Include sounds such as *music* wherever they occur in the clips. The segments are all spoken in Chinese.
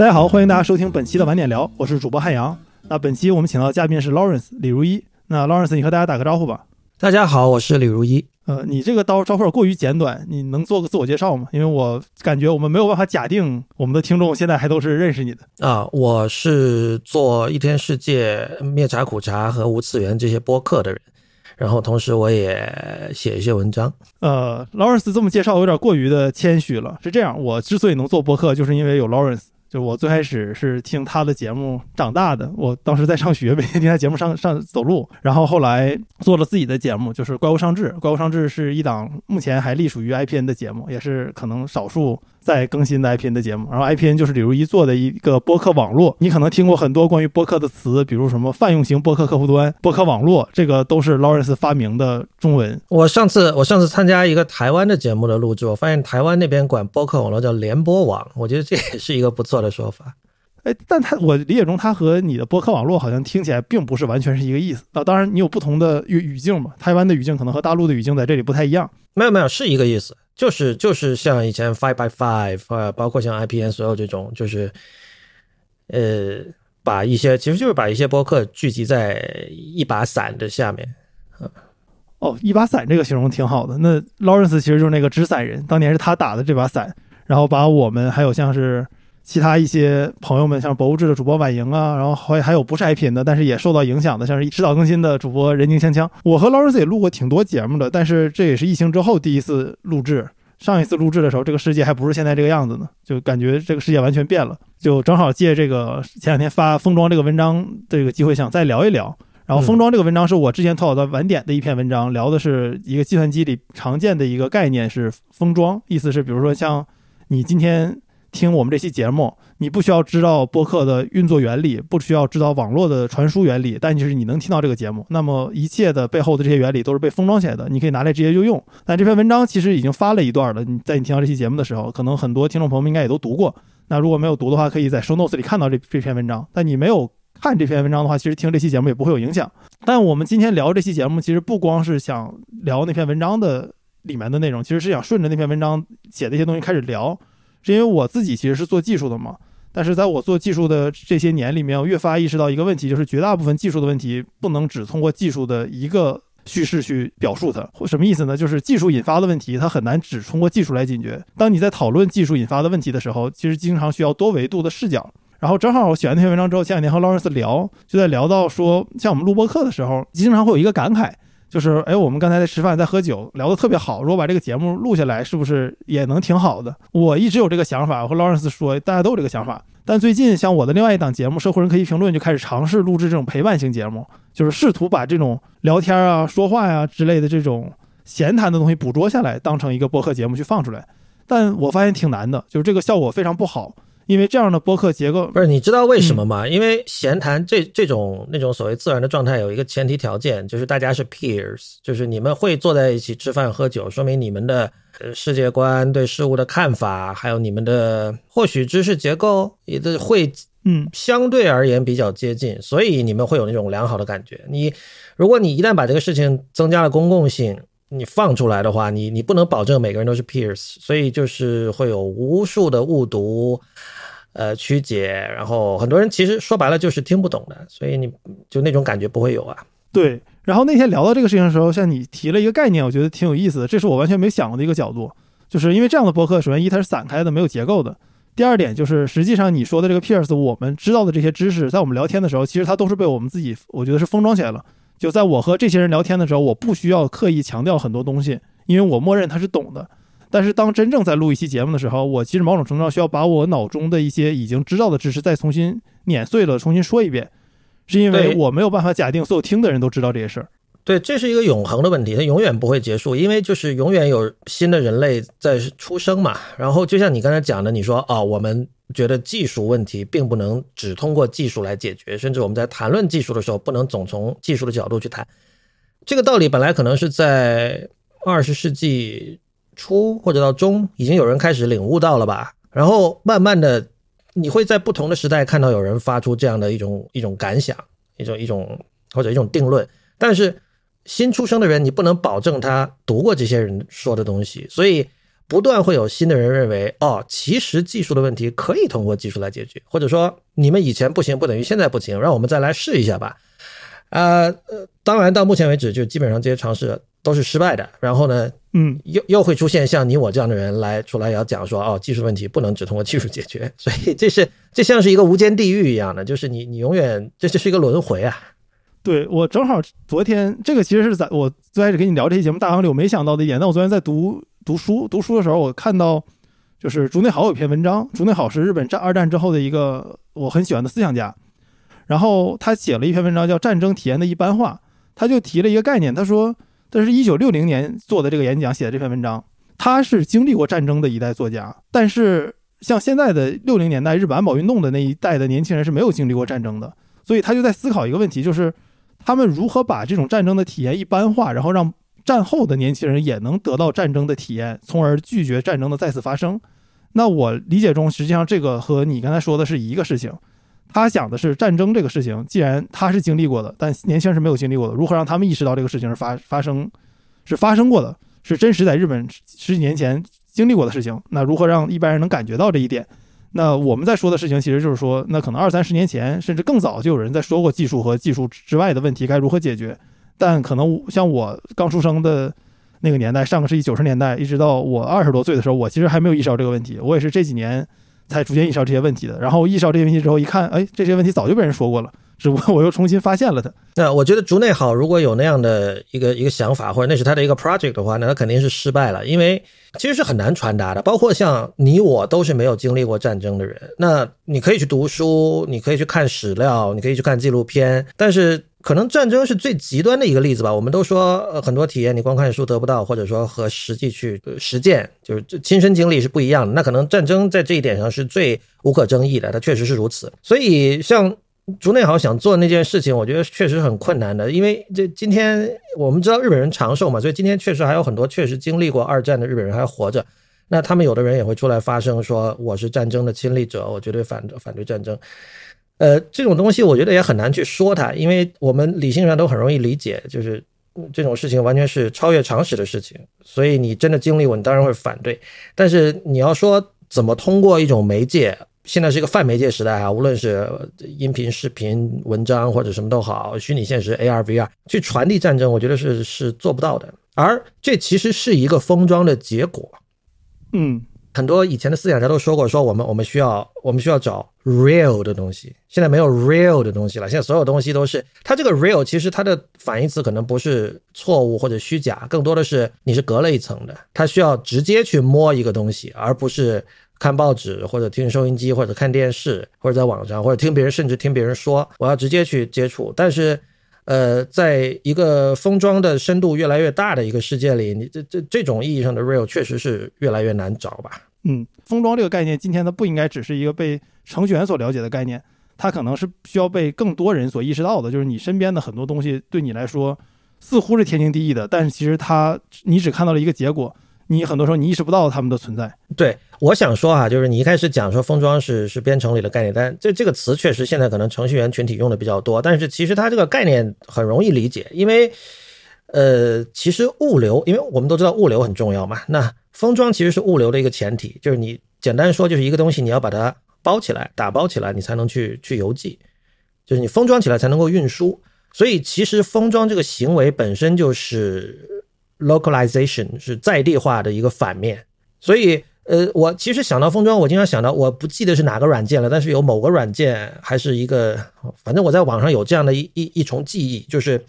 大家好，欢迎大家收听本期的晚点聊，我是主播汉阳。那本期我们请到的嘉宾是 Lawrence 李如一。那 Lawrence，你和大家打个招呼吧。大家好，我是李如一。呃，你这个刀招呼过于简短，你能做个自我介绍吗？因为我感觉我们没有办法假定我们的听众现在还都是认识你的啊。我是做一天世界、灭茶苦茶和无次元这些播客的人，然后同时我也写一些文章。呃，Lawrence 这么介绍有点过于的谦虚了。是这样，我之所以能做播客，就是因为有 Lawrence。就我最开始是听他的节目长大的，我当时在上学，每天听他节目上上走路，然后后来做了自己的节目，就是《怪物上志》。《怪物上志》是一档目前还隶属于 IPN 的节目，也是可能少数。在更新的 IPN 的节目，然后 IPN 就是李如一做的一个播客网络。你可能听过很多关于播客的词，比如什么泛用型播客客户端、播客网络，这个都是 Lawrence 发明的中文。我上次我上次参加一个台湾的节目的录制，我发现台湾那边管播客网络叫联播网，我觉得这也是一个不错的说法。哎，但他我理解中，他和你的播客网络好像听起来并不是完全是一个意思啊。当然，你有不同的语语境嘛，台湾的语境可能和大陆的语境在这里不太一样。没有没有，是一个意思。就是就是像以前 Five by Five 啊，包括像 IPN 所有这种，就是呃，把一些其实就是把一些播客聚集在一把伞的下面。哦，一把伞这个形容挺好的。那 Lawrence 其实就是那个纸伞人，当年是他打的这把伞，然后把我们还有像是其他一些朋友们，像博物志的主播婉莹啊，然后还还有不是 ip 的，但是也受到影响的，像是迟早更新的主播人精锵锵。我和 Lawrence 也录过挺多节目的，但是这也是疫情之后第一次录制。上一次录制的时候，这个世界还不是现在这个样子呢，就感觉这个世界完全变了。就正好借这个前两天发封装这个文章这个机会，想再聊一聊。然后封装这个文章是我之前投稿到晚点的一篇文章，聊的是一个计算机里常见的一个概念是封装，意思是比如说像你今天。听我们这期节目，你不需要知道播客的运作原理，不需要知道网络的传输原理，但就是你能听到这个节目，那么一切的背后的这些原理都是被封装起来的，你可以拿来直接就用。但这篇文章其实已经发了一段了，你在你听到这期节目的时候，可能很多听众朋友们应该也都读过。那如果没有读的话，可以在 show notes 里看到这这篇文章。但你没有看这篇文章的话，其实听这期节目也不会有影响。但我们今天聊这期节目，其实不光是想聊那篇文章的里面的内容，其实是想顺着那篇文章写的一些东西开始聊。是因为我自己其实是做技术的嘛，但是在我做技术的这些年里面，我越发意识到一个问题，就是绝大部分技术的问题不能只通过技术的一个叙事去表述它。什么意思呢？就是技术引发的问题，它很难只通过技术来解决。当你在讨论技术引发的问题的时候，其实经常需要多维度的视角。然后正好我写完那篇文章之后，前两天和劳伦斯聊，就在聊到说，像我们录播课的时候，经常会有一个感慨。就是，哎，我们刚才在吃饭，在喝酒，聊得特别好。如果把这个节目录下来，是不是也能挺好的？我一直有这个想法，我和劳伦斯说，大家都有这个想法。但最近，像我的另外一档节目《社会人科技评论》就开始尝试录制这种陪伴型节目，就是试图把这种聊天啊、说话呀之类的这种闲谈的东西捕捉下来，当成一个播客节目去放出来。但我发现挺难的，就是这个效果非常不好。因为这样的播客结构不是你知道为什么吗？因为闲谈这这种那种所谓自然的状态有一个前提条件，就是大家是 peers，就是你们会坐在一起吃饭喝酒，说明你们的呃世界观、对事物的看法，还有你们的或许知识结构也都会嗯相对而言比较接近，所以你们会有那种良好的感觉。你如果你一旦把这个事情增加了公共性，你放出来的话，你你不能保证每个人都是 peers，所以就是会有无数的误读。呃，曲解，然后很多人其实说白了就是听不懂的，所以你就那种感觉不会有啊。对，然后那天聊到这个事情的时候，像你提了一个概念，我觉得挺有意思的，这是我完全没想过的一个角度，就是因为这样的博客，首先一它是散开的，没有结构的；第二点就是实际上你说的这个 peers，我们知道的这些知识，在我们聊天的时候，其实它都是被我们自己，我觉得是封装起来了。就在我和这些人聊天的时候，我不需要刻意强调很多东西，因为我默认他是懂的。但是当真正在录一期节目的时候，我其实某种程度上需要把我脑中的一些已经知道的知识再重新碾碎了，重新说一遍，是因为我没有办法假定所有听的人都知道这些事儿。对，这是一个永恒的问题，它永远不会结束，因为就是永远有新的人类在出生嘛。然后就像你刚才讲的，你说啊，我们觉得技术问题并不能只通过技术来解决，甚至我们在谈论技术的时候，不能总从技术的角度去谈。这个道理本来可能是在二十世纪。初或者到中，已经有人开始领悟到了吧？然后慢慢的，你会在不同的时代看到有人发出这样的一种一种感想，一种一种或者一种定论。但是新出生的人，你不能保证他读过这些人说的东西，所以不断会有新的人认为，哦，其实技术的问题可以通过技术来解决，或者说你们以前不行，不等于现在不行，让我们再来试一下吧。呃，当然到目前为止，就基本上这些尝试都是失败的。然后呢，嗯，又又会出现像你我这样的人来出来要讲说，哦，技术问题不能只通过技术解决，*laughs* 所以这是这像是一个无间地狱一样的，就是你你永远这就是一个轮回啊。对我正好昨天这个其实是在我最开始跟你聊这期节目大纲里我没想到的一点，但我昨天在读读书读书的时候，我看到就是竹内好有篇文章，竹内好是日本战二战之后的一个我很喜欢的思想家。然后他写了一篇文章，叫《战争体验的一般化》，他就提了一个概念，他说，这是一九六零年做的这个演讲写的这篇文章，他是经历过战争的一代作家，但是像现在的六零年代日本安保运动的那一代的年轻人是没有经历过战争的，所以他就在思考一个问题，就是他们如何把这种战争的体验一般化，然后让战后的年轻人也能得到战争的体验，从而拒绝战争的再次发生。那我理解中，实际上这个和你刚才说的是一个事情。他想的是战争这个事情，既然他是经历过的，但年轻人是没有经历过的，如何让他们意识到这个事情是发发生，是发生过的，是真实在日本十几年前经历过的事情？那如何让一般人能感觉到这一点？那我们在说的事情，其实就是说，那可能二三十年前，甚至更早就有人在说过技术和技术之外的问题该如何解决，但可能像我刚出生的那个年代，上个世纪九十年代，一直到我二十多岁的时候，我其实还没有意识到这个问题，我也是这几年。才逐渐意识到这些问题的，然后意识到这些问题之后，一看，哎，这些问题早就被人说过了，只不过我又重新发现了它。那我觉得竹内好如果有那样的一个一个想法，或者那是他的一个 project 的话，那他肯定是失败了，因为其实是很难传达的。包括像你我都是没有经历过战争的人，那你可以去读书，你可以去看史料，你可以去看纪录片，但是。可能战争是最极端的一个例子吧。我们都说，呃，很多体验你光看书得不到，或者说和实际去实践，就是亲身经历是不一样的。那可能战争在这一点上是最无可争议的，它确实是如此。所以，像竹内豪想做那件事情，我觉得确实很困难的。因为这今天我们知道日本人长寿嘛，所以今天确实还有很多确实经历过二战的日本人还活着。那他们有的人也会出来发声，说我是战争的亲历者，我绝对反反对战争。呃，这种东西我觉得也很难去说它，因为我们理性上都很容易理解，就是这种事情完全是超越常识的事情。所以你真的经历过，你当然会反对。但是你要说怎么通过一种媒介，现在是一个泛媒介时代啊，无论是音频、视频、文章或者什么都好，虚拟现实 AR、VR 去传递战争，我觉得是是做不到的。而这其实是一个封装的结果。嗯。很多以前的思想家都说过，说我们我们需要我们需要找 real 的东西。现在没有 real 的东西了，现在所有东西都是它这个 real，其实它的反义词可能不是错误或者虚假，更多的是你是隔了一层的。它需要直接去摸一个东西，而不是看报纸或者听收音机或者看电视或者在网上或者听别人甚至听别人说，我要直接去接触。但是。呃，在一个封装的深度越来越大的一个世界里，你这这这种意义上的 real 确实是越来越难找吧？嗯，封装这个概念，今天它不应该只是一个被程序员所了解的概念，它可能是需要被更多人所意识到的。就是你身边的很多东西对你来说似乎是天经地义的，但是其实它你只看到了一个结果。你很多时候你意识不到他们的存在。对，我想说啊，就是你一开始讲说封装是是编程里的概念，但这这个词确实现在可能程序员群体用的比较多，但是其实它这个概念很容易理解，因为呃，其实物流，因为我们都知道物流很重要嘛，那封装其实是物流的一个前提，就是你简单说就是一个东西你要把它包起来，打包起来，你才能去去邮寄，就是你封装起来才能够运输，所以其实封装这个行为本身就是。Localization 是在地化的一个反面，所以呃，我其实想到封装，我经常想到，我不记得是哪个软件了，但是有某个软件还是一个，反正我在网上有这样的一一一重记忆，就是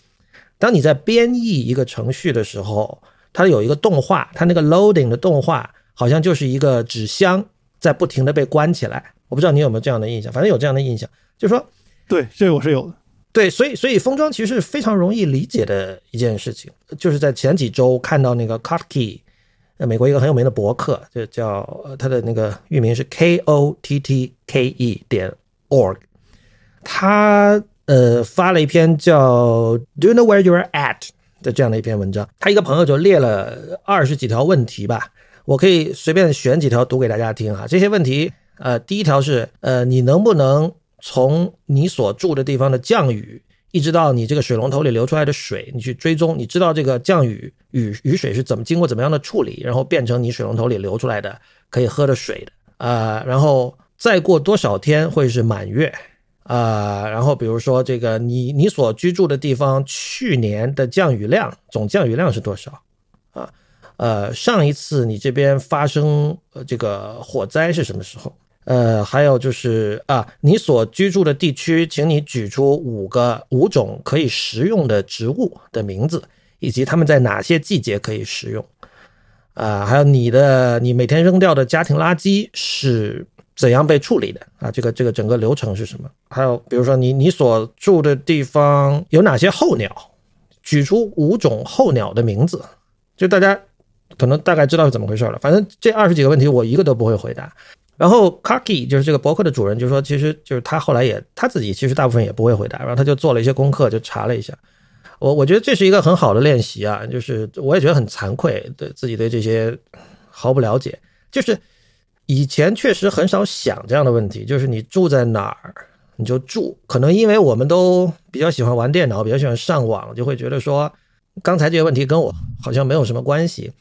当你在编译一个程序的时候，它有一个动画，它那个 loading 的动画好像就是一个纸箱在不停的被关起来，我不知道你有没有这样的印象，反正有这样的印象，就是说，对，这个我是有的。对，所以所以封装其实是非常容易理解的一件事情，就是在前几周看到那个 Kottke，呃，美国一个很有名的博客，就叫他的那个域名是 K O T T K E 点 org，他呃发了一篇叫 Do you know where you are at 的这样的一篇文章，他一个朋友就列了二十几条问题吧，我可以随便选几条读给大家听哈。这些问题，呃，第一条是，呃，你能不能从你所住的地方的降雨一直到你这个水龙头里流出来的水，你去追踪，你知道这个降雨雨雨水是怎么经过怎么样的处理，然后变成你水龙头里流出来的可以喝的水的啊，然后再过多少天会是满月啊，然后比如说这个你你所居住的地方去年的降雨量总降雨量是多少啊？呃，上一次你这边发生呃这个火灾是什么时候？呃，还有就是啊，你所居住的地区，请你举出五个五种可以食用的植物的名字，以及它们在哪些季节可以食用。啊，还有你的你每天扔掉的家庭垃圾是怎样被处理的？啊，这个这个整个流程是什么？还有比如说你你所住的地方有哪些候鸟？举出五种候鸟的名字，就大家可能大概知道是怎么回事了。反正这二十几个问题我一个都不会回答。然后 k a k i 就是这个博客的主人，就说其实就是他后来也他自己其实大部分也不会回答，然后他就做了一些功课，就查了一下。我我觉得这是一个很好的练习啊，就是我也觉得很惭愧，对自己对这些毫不了解。就是以前确实很少想这样的问题，就是你住在哪儿你就住，可能因为我们都比较喜欢玩电脑，比较喜欢上网，就会觉得说刚才这些问题跟我好像没有什么关系。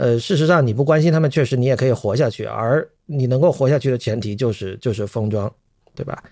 呃，事实上你不关心他们，确实你也可以活下去，而你能够活下去的前提就是就是封装，对吧？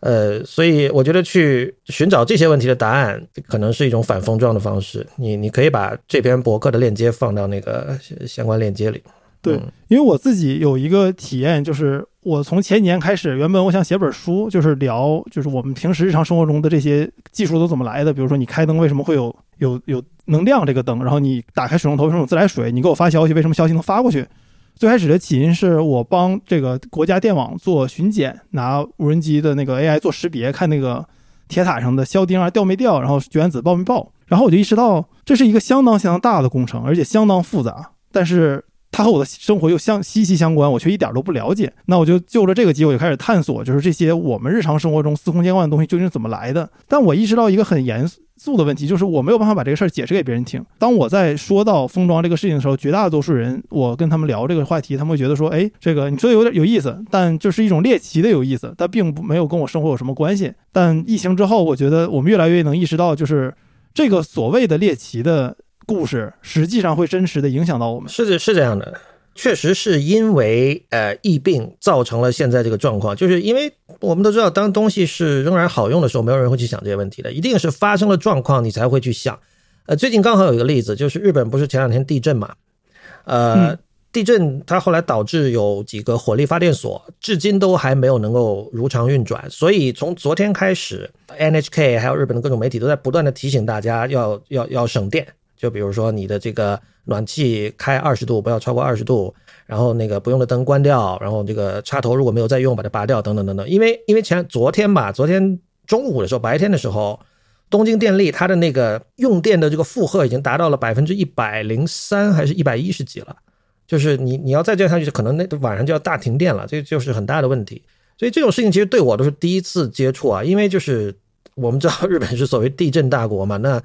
呃，所以我觉得去寻找这些问题的答案，可能是一种反封装的方式。你你可以把这篇博客的链接放到那个相关链接里。对，因为我自己有一个体验，就是我从前年开始，原本我想写本书，就是聊就是我们平时日常生活中的这些技术都怎么来的。比如说你开灯为什么会有有有能亮这个灯，然后你打开水龙头为什么有自来水，你给我发消息为什么消息能发过去？最开始的起因是我帮这个国家电网做巡检，拿无人机的那个 AI 做识别，看那个铁塔上的销钉啊掉没掉，然后绝缘子爆没爆。然后我就意识到这是一个相当相当大的工程，而且相当复杂。但是它和我的生活又相息息相关，我却一点都不了解。那我就就着这个机会就开始探索，就是这些我们日常生活中司空见惯的东西究竟是怎么来的。但我意识到一个很严肃的问题，就是我没有办法把这个事儿解释给别人听。当我在说到封装这个事情的时候，绝大多数人，我跟他们聊这个话题，他们会觉得说，哎，这个你说的有点有意思，但就是一种猎奇的有意思，但并不没有跟我生活有什么关系。但疫情之后，我觉得我们越来越能意识到，就是这个所谓的猎奇的。故事实际上会真实的影响到我们，是的，是这样的，确实是因为呃疫病造成了现在这个状况，就是因为我们都知道，当东西是仍然好用的时候，没有人会去想这些问题的，一定是发生了状况你才会去想。呃，最近刚好有一个例子，就是日本不是前两天地震嘛，呃，地震它后来导致有几个火力发电所至今都还没有能够如常运转，所以从昨天开始，NHK 还有日本的各种媒体都在不断的提醒大家要要要省电。就比如说你的这个暖气开二十度，不要超过二十度，然后那个不用的灯关掉，然后这个插头如果没有再用，把它拔掉，等等等等。因为因为前昨天吧，昨天中午的时候，白天的时候，东京电力它的那个用电的这个负荷已经达到了百分之一百零三，还是一百一十几了。就是你你要再这样下去，可能那晚上就要大停电了，这就是很大的问题。所以这种事情其实对我都是第一次接触啊，因为就是我们知道日本是所谓地震大国嘛，那。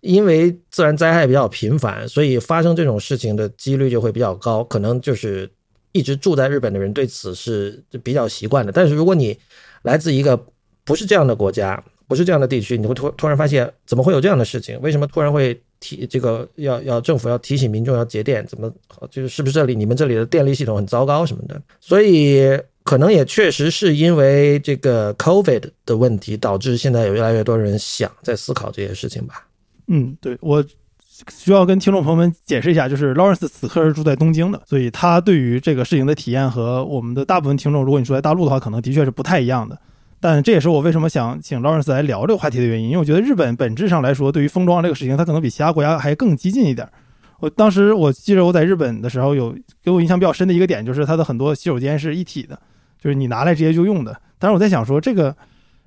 因为自然灾害比较频繁，所以发生这种事情的几率就会比较高。可能就是一直住在日本的人对此是比较习惯的。但是如果你来自一个不是这样的国家，不是这样的地区，你会突突然发现怎么会有这样的事情？为什么突然会提这个要要政府要提醒民众要节电？怎么就是是不是这里你们这里的电力系统很糟糕什么的？所以可能也确实是因为这个 COVID 的问题，导致现在有越来越多人想在思考这些事情吧。嗯，对我需要跟听众朋友们解释一下，就是 Lawrence 此刻是住在东京的，所以他对于这个事情的体验和我们的大部分听众，如果你住在大陆的话，可能的确是不太一样的。但这也是我为什么想请 Lawrence 来聊这个话题的原因，因为我觉得日本本质上来说，对于封装这个事情，它可能比其他国家还更激进一点。我当时我记得我在日本的时候，有给我印象比较深的一个点，就是它的很多洗手间是一体的，就是你拿来直接就用的。但是我在想说这个。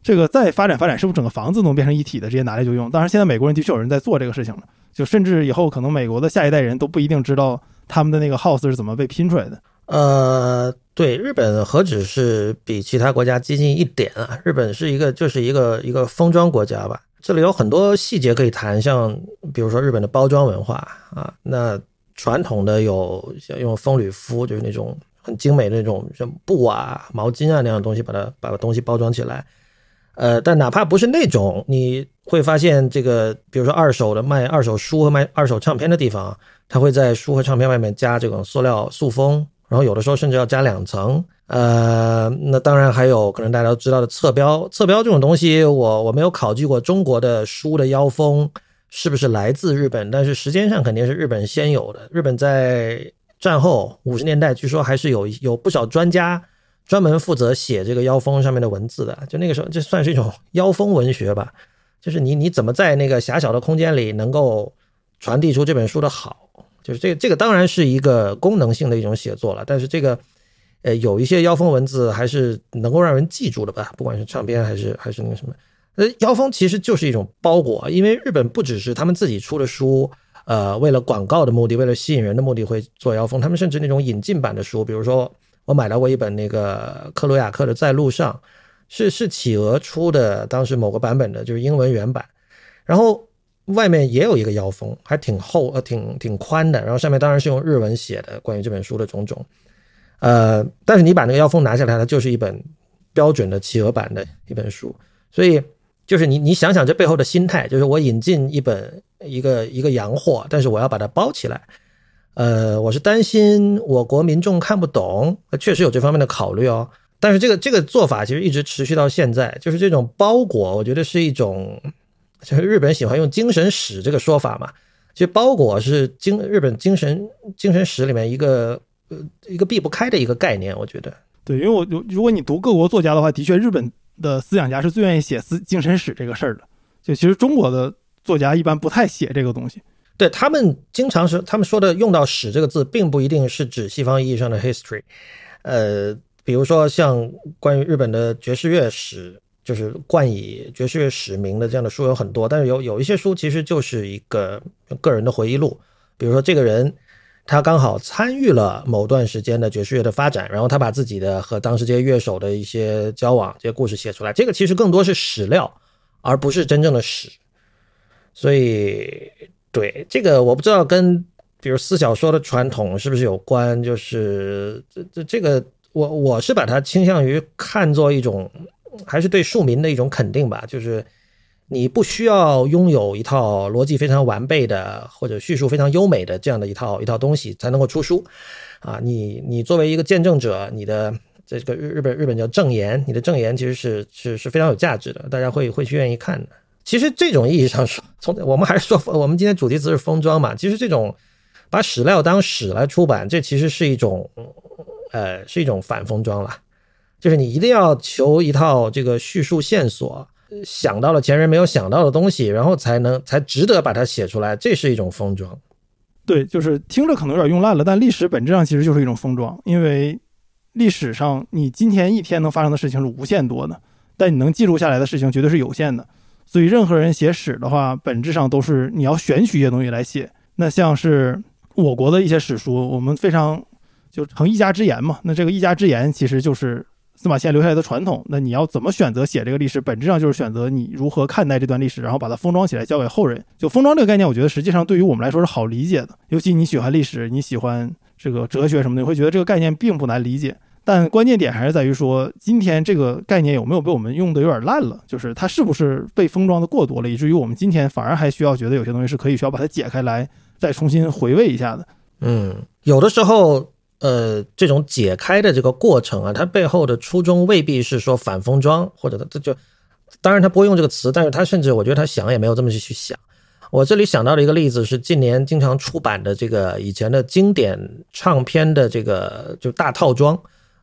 这个再发展发展，是不是整个房子能变成一体的，直接拿来就用？当然，现在美国人的确有人在做这个事情了，就甚至以后可能美国的下一代人都不一定知道他们的那个 house 是怎么被拼出来的。呃，对，日本何止是比其他国家激进一点啊？日本是一个就是一个一个封装国家吧？这里有很多细节可以谈，像比如说日本的包装文化啊，那传统的有像用风吕敷，就是那种很精美的那种像布啊、毛巾啊那样的东西，把它把东西包装起来。呃，但哪怕不是那种，你会发现这个，比如说二手的卖二手书和卖二手唱片的地方，它会在书和唱片外面加这种塑料塑封，然后有的时候甚至要加两层。呃，那当然还有可能大家都知道的侧标，侧标这种东西，我我没有考据过中国的书的腰封是不是来自日本，但是时间上肯定是日本先有的。日本在战后五十年代，据说还是有有不少专家。专门负责写这个腰封上面的文字的，就那个时候，这算是一种腰封文学吧。就是你你怎么在那个狭小的空间里能够传递出这本书的好，就是这这个当然是一个功能性的一种写作了。但是这个呃有一些腰封文字还是能够让人记住的吧，不管是唱片还是还是那个什么。呃，腰封其实就是一种包裹，因为日本不只是他们自己出的书，呃，为了广告的目的，为了吸引人的目的会做腰封，他们甚至那种引进版的书，比如说。我买到过一本那个克鲁亚克的《在路上》，是是企鹅出的，当时某个版本的，就是英文原版。然后外面也有一个腰封，还挺厚呃，挺挺宽的。然后上面当然是用日文写的关于这本书的种种。呃，但是你把那个腰封拿下来，它就是一本标准的企鹅版的一本书。所以就是你你想想这背后的心态，就是我引进一本一个一个洋货，但是我要把它包起来。呃，我是担心我国民众看不懂，确实有这方面的考虑哦。但是这个这个做法其实一直持续到现在，就是这种包裹，我觉得是一种，就是日本喜欢用精神史这个说法嘛。其实包裹是精日本精神精神史里面一个呃一个避不开的一个概念，我觉得。对，因为我如果你读各国作家的话，的确日本的思想家是最愿意写思精神史这个事儿的。就其实中国的作家一般不太写这个东西。对他们经常是他们说的用到“史”这个字，并不一定是指西方意义上的 history。呃，比如说像关于日本的爵士乐史，就是冠以爵士乐史名的这样的书有很多，但是有有一些书其实就是一个个人的回忆录。比如说这个人他刚好参与了某段时间的爵士乐的发展，然后他把自己的和当时这些乐手的一些交往这些故事写出来，这个其实更多是史料，而不是真正的史。所以。对这个我不知道跟比如四小说的传统是不是有关，就是这这这个我我是把它倾向于看作一种还是对庶民的一种肯定吧，就是你不需要拥有一套逻辑非常完备的或者叙述非常优美的这样的一套一套东西才能够出书啊，你你作为一个见证者，你的这个日日本日本叫证言，你的证言其实是是是非常有价值的，大家会会去愿意看的。其实这种意义上说，从我们还是说，*laughs* 我们今天主题词是封装嘛。其实这种把史料当史来出版，这其实是一种，呃，是一种反封装了。就是你一定要求一套这个叙述线索，想到了前人没有想到的东西，然后才能才值得把它写出来，这是一种封装。对，就是听着可能有点用烂了，但历史本质上其实就是一种封装，因为历史上你今天一天能发生的事情是无限多的，但你能记录下来的事情绝对是有限的。所以，任何人写史的话，本质上都是你要选取一些东西来写。那像是我国的一些史书，我们非常就成一家之言嘛。那这个一家之言其实就是司马迁留下来的传统。那你要怎么选择写这个历史，本质上就是选择你如何看待这段历史，然后把它封装起来交给后人。就封装这个概念，我觉得实际上对于我们来说是好理解的。尤其你喜欢历史，你喜欢这个哲学什么的，你会觉得这个概念并不难理解。但关键点还是在于说，今天这个概念有没有被我们用的有点烂了？就是它是不是被封装的过多了，以至于我们今天反而还需要觉得有些东西是可以需要把它解开来，再重新回味一下的。嗯，有的时候，呃，这种解开的这个过程啊，它背后的初衷未必是说反封装，或者它这就，当然他不会用这个词，但是他甚至我觉得他想也没有这么去去想。我这里想到的一个例子是近年经常出版的这个以前的经典唱片的这个就大套装。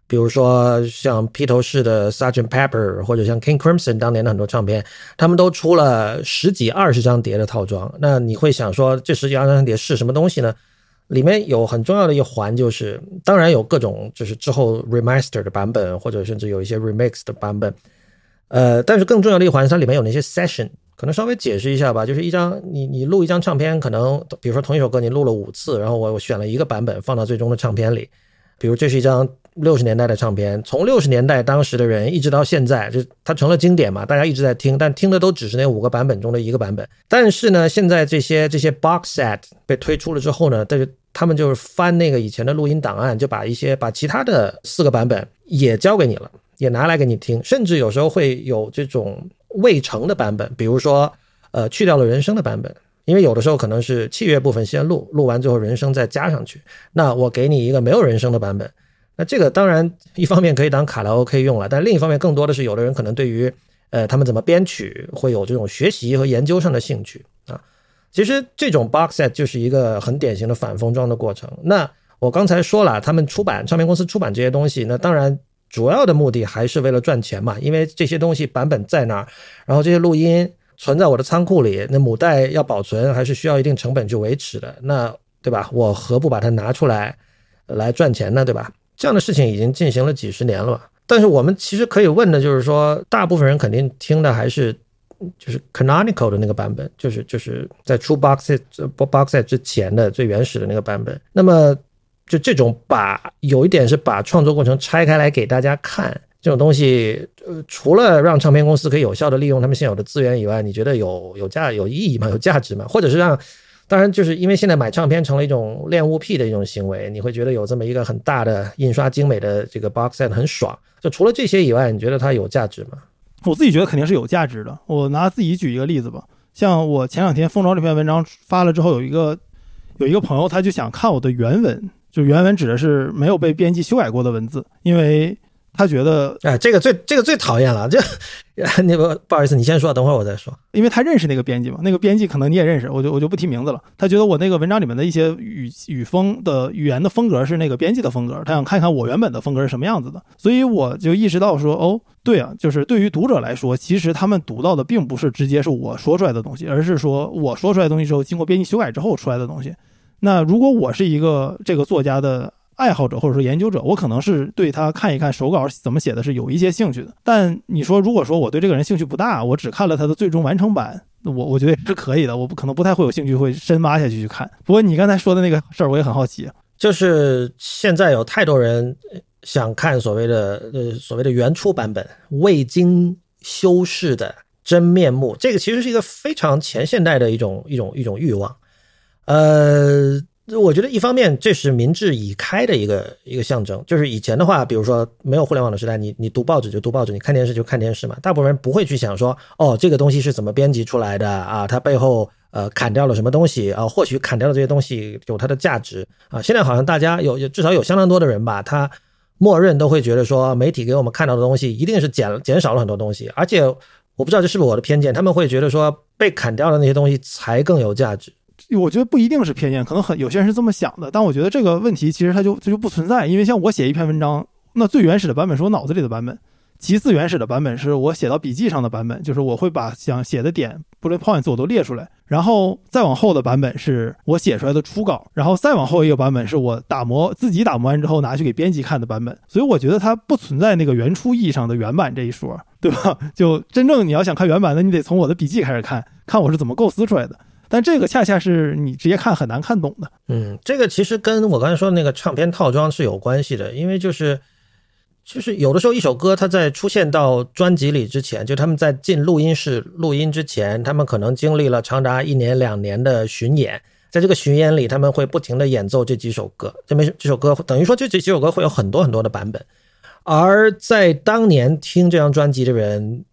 比如说像披头士的 Sergeant Pepper，或者像 King Crimson 当年的很多唱片，他们都出了十几、二十张碟的套装。那你会想说，这十几、二十张碟是什么东西呢？里面有很重要的一环，就是当然有各种就是之后 remaster 的版本，或者甚至有一些 remix 的版本。呃，但是更重要的一环，它里面有那些 session，可能稍微解释一下吧。就是一张你你录一张唱片，可能比如说同一首歌你录了五次，然后我我选了一个版本放到最终的唱片里。比如这是一张六十年代的唱片，从六十年代当时的人一直到现在，就它成了经典嘛，大家一直在听，但听的都只是那五个版本中的一个版本。但是呢，现在这些这些 box set 被推出了之后呢，但是他们就是翻那个以前的录音档案，就把一些把其他的四个版本也交给你了。也拿来给你听，甚至有时候会有这种未成的版本，比如说呃去掉了人声的版本，因为有的时候可能是器乐部分先录，录完最后人声再加上去，那我给你一个没有人声的版本。那这个当然一方面可以当卡拉 OK 用了，但另一方面更多的是有的人可能对于呃他们怎么编曲会有这种学习和研究上的兴趣啊。其实这种 box set 就是一个很典型的反封装的过程。那我刚才说了，他们出版唱片公司出版这些东西，那当然主要的目的还是为了赚钱嘛，因为这些东西版本在那儿，然后这些录音存在我的仓库里，那母带要保存还是需要一定成本去维持的，那对吧？我何不把它拿出来来赚钱呢？对吧？这样的事情已经进行了几十年了？但是我们其实可以问的就是说，大部分人肯定听的还是就是 canonical 的那个版本，就是就是在出 box set boxet 之前的最原始的那个版本。那么就这种把有一点是把创作过程拆开来给大家看这种东西，呃，除了让唱片公司可以有效的利用他们现有的资源以外，你觉得有有价有意义吗？有价值吗？或者是让？当然，就是因为现在买唱片成了一种恋物癖的一种行为，你会觉得有这么一个很大的印刷精美的这个 box set 很爽。就除了这些以外，你觉得它有价值吗？我自己觉得肯定是有价值的。我拿自己举一个例子吧，像我前两天《封装》这篇文章发了之后，有一个有一个朋友他就想看我的原文，就原文指的是没有被编辑修改过的文字，因为。他觉得，哎，这个最这个最讨厌了。这，*laughs* 那个不好意思，你先说，等会儿我再说。因为他认识那个编辑嘛，那个编辑可能你也认识，我就我就不提名字了。他觉得我那个文章里面的一些语语风的语言的风格是那个编辑的风格，他想看看我原本的风格是什么样子的。所以我就意识到说，哦，对啊，就是对于读者来说，其实他们读到的并不是直接是我说出来的东西，而是说我说出来的东西之后经过编辑修改之后出来的东西。那如果我是一个这个作家的。爱好者或者说研究者，我可能是对他看一看手稿怎么写的是有一些兴趣的。但你说，如果说我对这个人兴趣不大，我只看了他的最终完成版，我我觉得也是可以的。我不可能不太会有兴趣会深挖下去去看。不过你刚才说的那个事儿，我也很好奇，就是现在有太多人想看所谓的呃所谓的原初版本未经修饰的真面目，这个其实是一个非常前现代的一种一种一种欲望，呃。我觉得一方面这是民智已开的一个一个象征，就是以前的话，比如说没有互联网的时代，你你读报纸就读报纸，你看电视就看电视嘛，大部分人不会去想说，哦，这个东西是怎么编辑出来的啊？它背后呃砍掉了什么东西啊？或许砍掉的这些东西有它的价值啊。现在好像大家有至少有相当多的人吧，他默认都会觉得说，媒体给我们看到的东西一定是减减少了很多东西，而且我不知道这是不是我的偏见，他们会觉得说被砍掉的那些东西才更有价值。我觉得不一定是偏见，可能很有些人是这么想的。但我觉得这个问题其实它就它就不存在，因为像我写一篇文章，那最原始的版本是我脑子里的版本，其次原始的版本是我写到笔记上的版本，就是我会把想写的点 bullet points 我都列出来，然后再往后的版本是我写出来的初稿，然后再往后一个版本是我打磨自己打磨完之后拿去给编辑看的版本。所以我觉得它不存在那个原初意义上的原版这一说，对吧？*laughs* 就真正你要想看原版，那你得从我的笔记开始看，看我是怎么构思出来的。但这个恰恰是你直接看很难看懂的。嗯，这个其实跟我刚才说的那个唱片套装是有关系的，因为就是，就是有的时候一首歌它在出现到专辑里之前，就他们在进录音室录音之前，他们可能经历了长达一年两年的巡演，在这个巡演里，他们会不停的演奏这几首歌，这没这首歌等于说这这几首歌会有很多很多的版本，而在当年听这张专辑的人。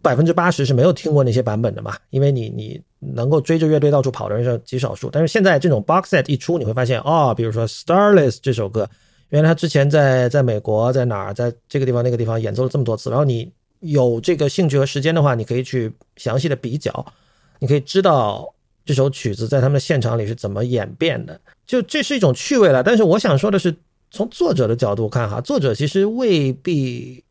百分之八十是没有听过那些版本的嘛？因为你你能够追着乐队到处跑的人是极少数。但是现在这种 box set 一出，你会发现哦，比如说 Starless 这首歌，原来他之前在在美国在哪儿，在这个地方那个地方演奏了这么多次。然后你有这个兴趣和时间的话，你可以去详细的比较，你可以知道这首曲子在他们的现场里是怎么演变的。就这是一种趣味了。但是我想说的是，从作者的角度看哈，作者其实未必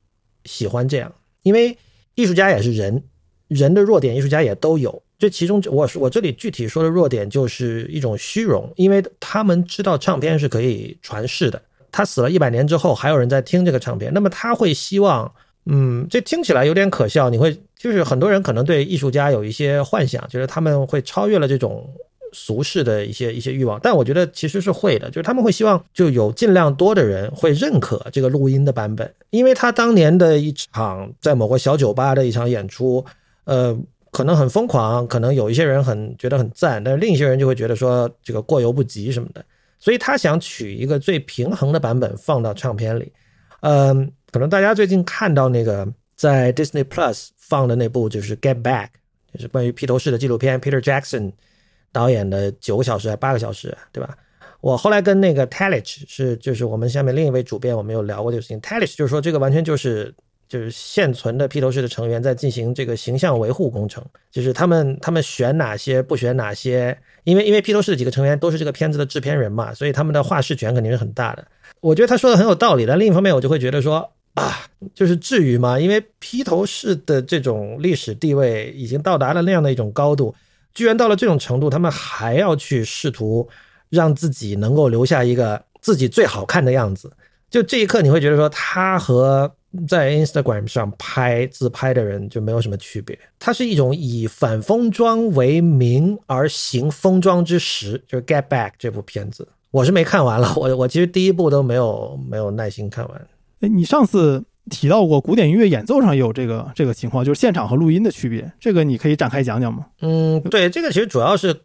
喜欢这样，因为。艺术家也是人，人的弱点，艺术家也都有。这其中，我我这里具体说的弱点就是一种虚荣，因为他们知道唱片是可以传世的。他死了一百年之后，还有人在听这个唱片，那么他会希望，嗯，这听起来有点可笑。你会就是很多人可能对艺术家有一些幻想，觉得他们会超越了这种。俗世的一些一些欲望，但我觉得其实是会的，就是他们会希望就有尽量多的人会认可这个录音的版本，因为他当年的一场在某个小酒吧的一场演出，呃，可能很疯狂，可能有一些人很觉得很赞，但是另一些人就会觉得说这个过犹不及什么的，所以他想取一个最平衡的版本放到唱片里，嗯，可能大家最近看到那个在 Disney Plus 放的那部就是《Get Back》，就是关于披头士的纪录片，Peter Jackson 导演的九个小时还八个小时，对吧？我后来跟那个 Talich 是就是我们下面另一位主编，我们有聊过这个事情。Talich 就是说这个完全就是就是现存的披头士的成员在进行这个形象维护工程，就是他们他们选哪些不选哪些，因为因为披头士的几个成员都是这个片子的制片人嘛，所以他们的话事权肯定是很大的。我觉得他说的很有道理，但另一方面我就会觉得说啊，就是至于吗？因为披头士的这种历史地位已经到达了那样的一种高度，居然到了这种程度，他们还要去试图。让自己能够留下一个自己最好看的样子，就这一刻你会觉得说他和在 Instagram 上拍自拍的人就没有什么区别。它是一种以反封装为名而行封装之实，就是 Get Back 这部片子，我是没看完了。*laughs* 我我其实第一部都没有没有耐心看完。哎，你上次提到过古典音乐演奏上有这个这个情况，就是现场和录音的区别，这个你可以展开讲讲吗？嗯，对，这个其实主要是。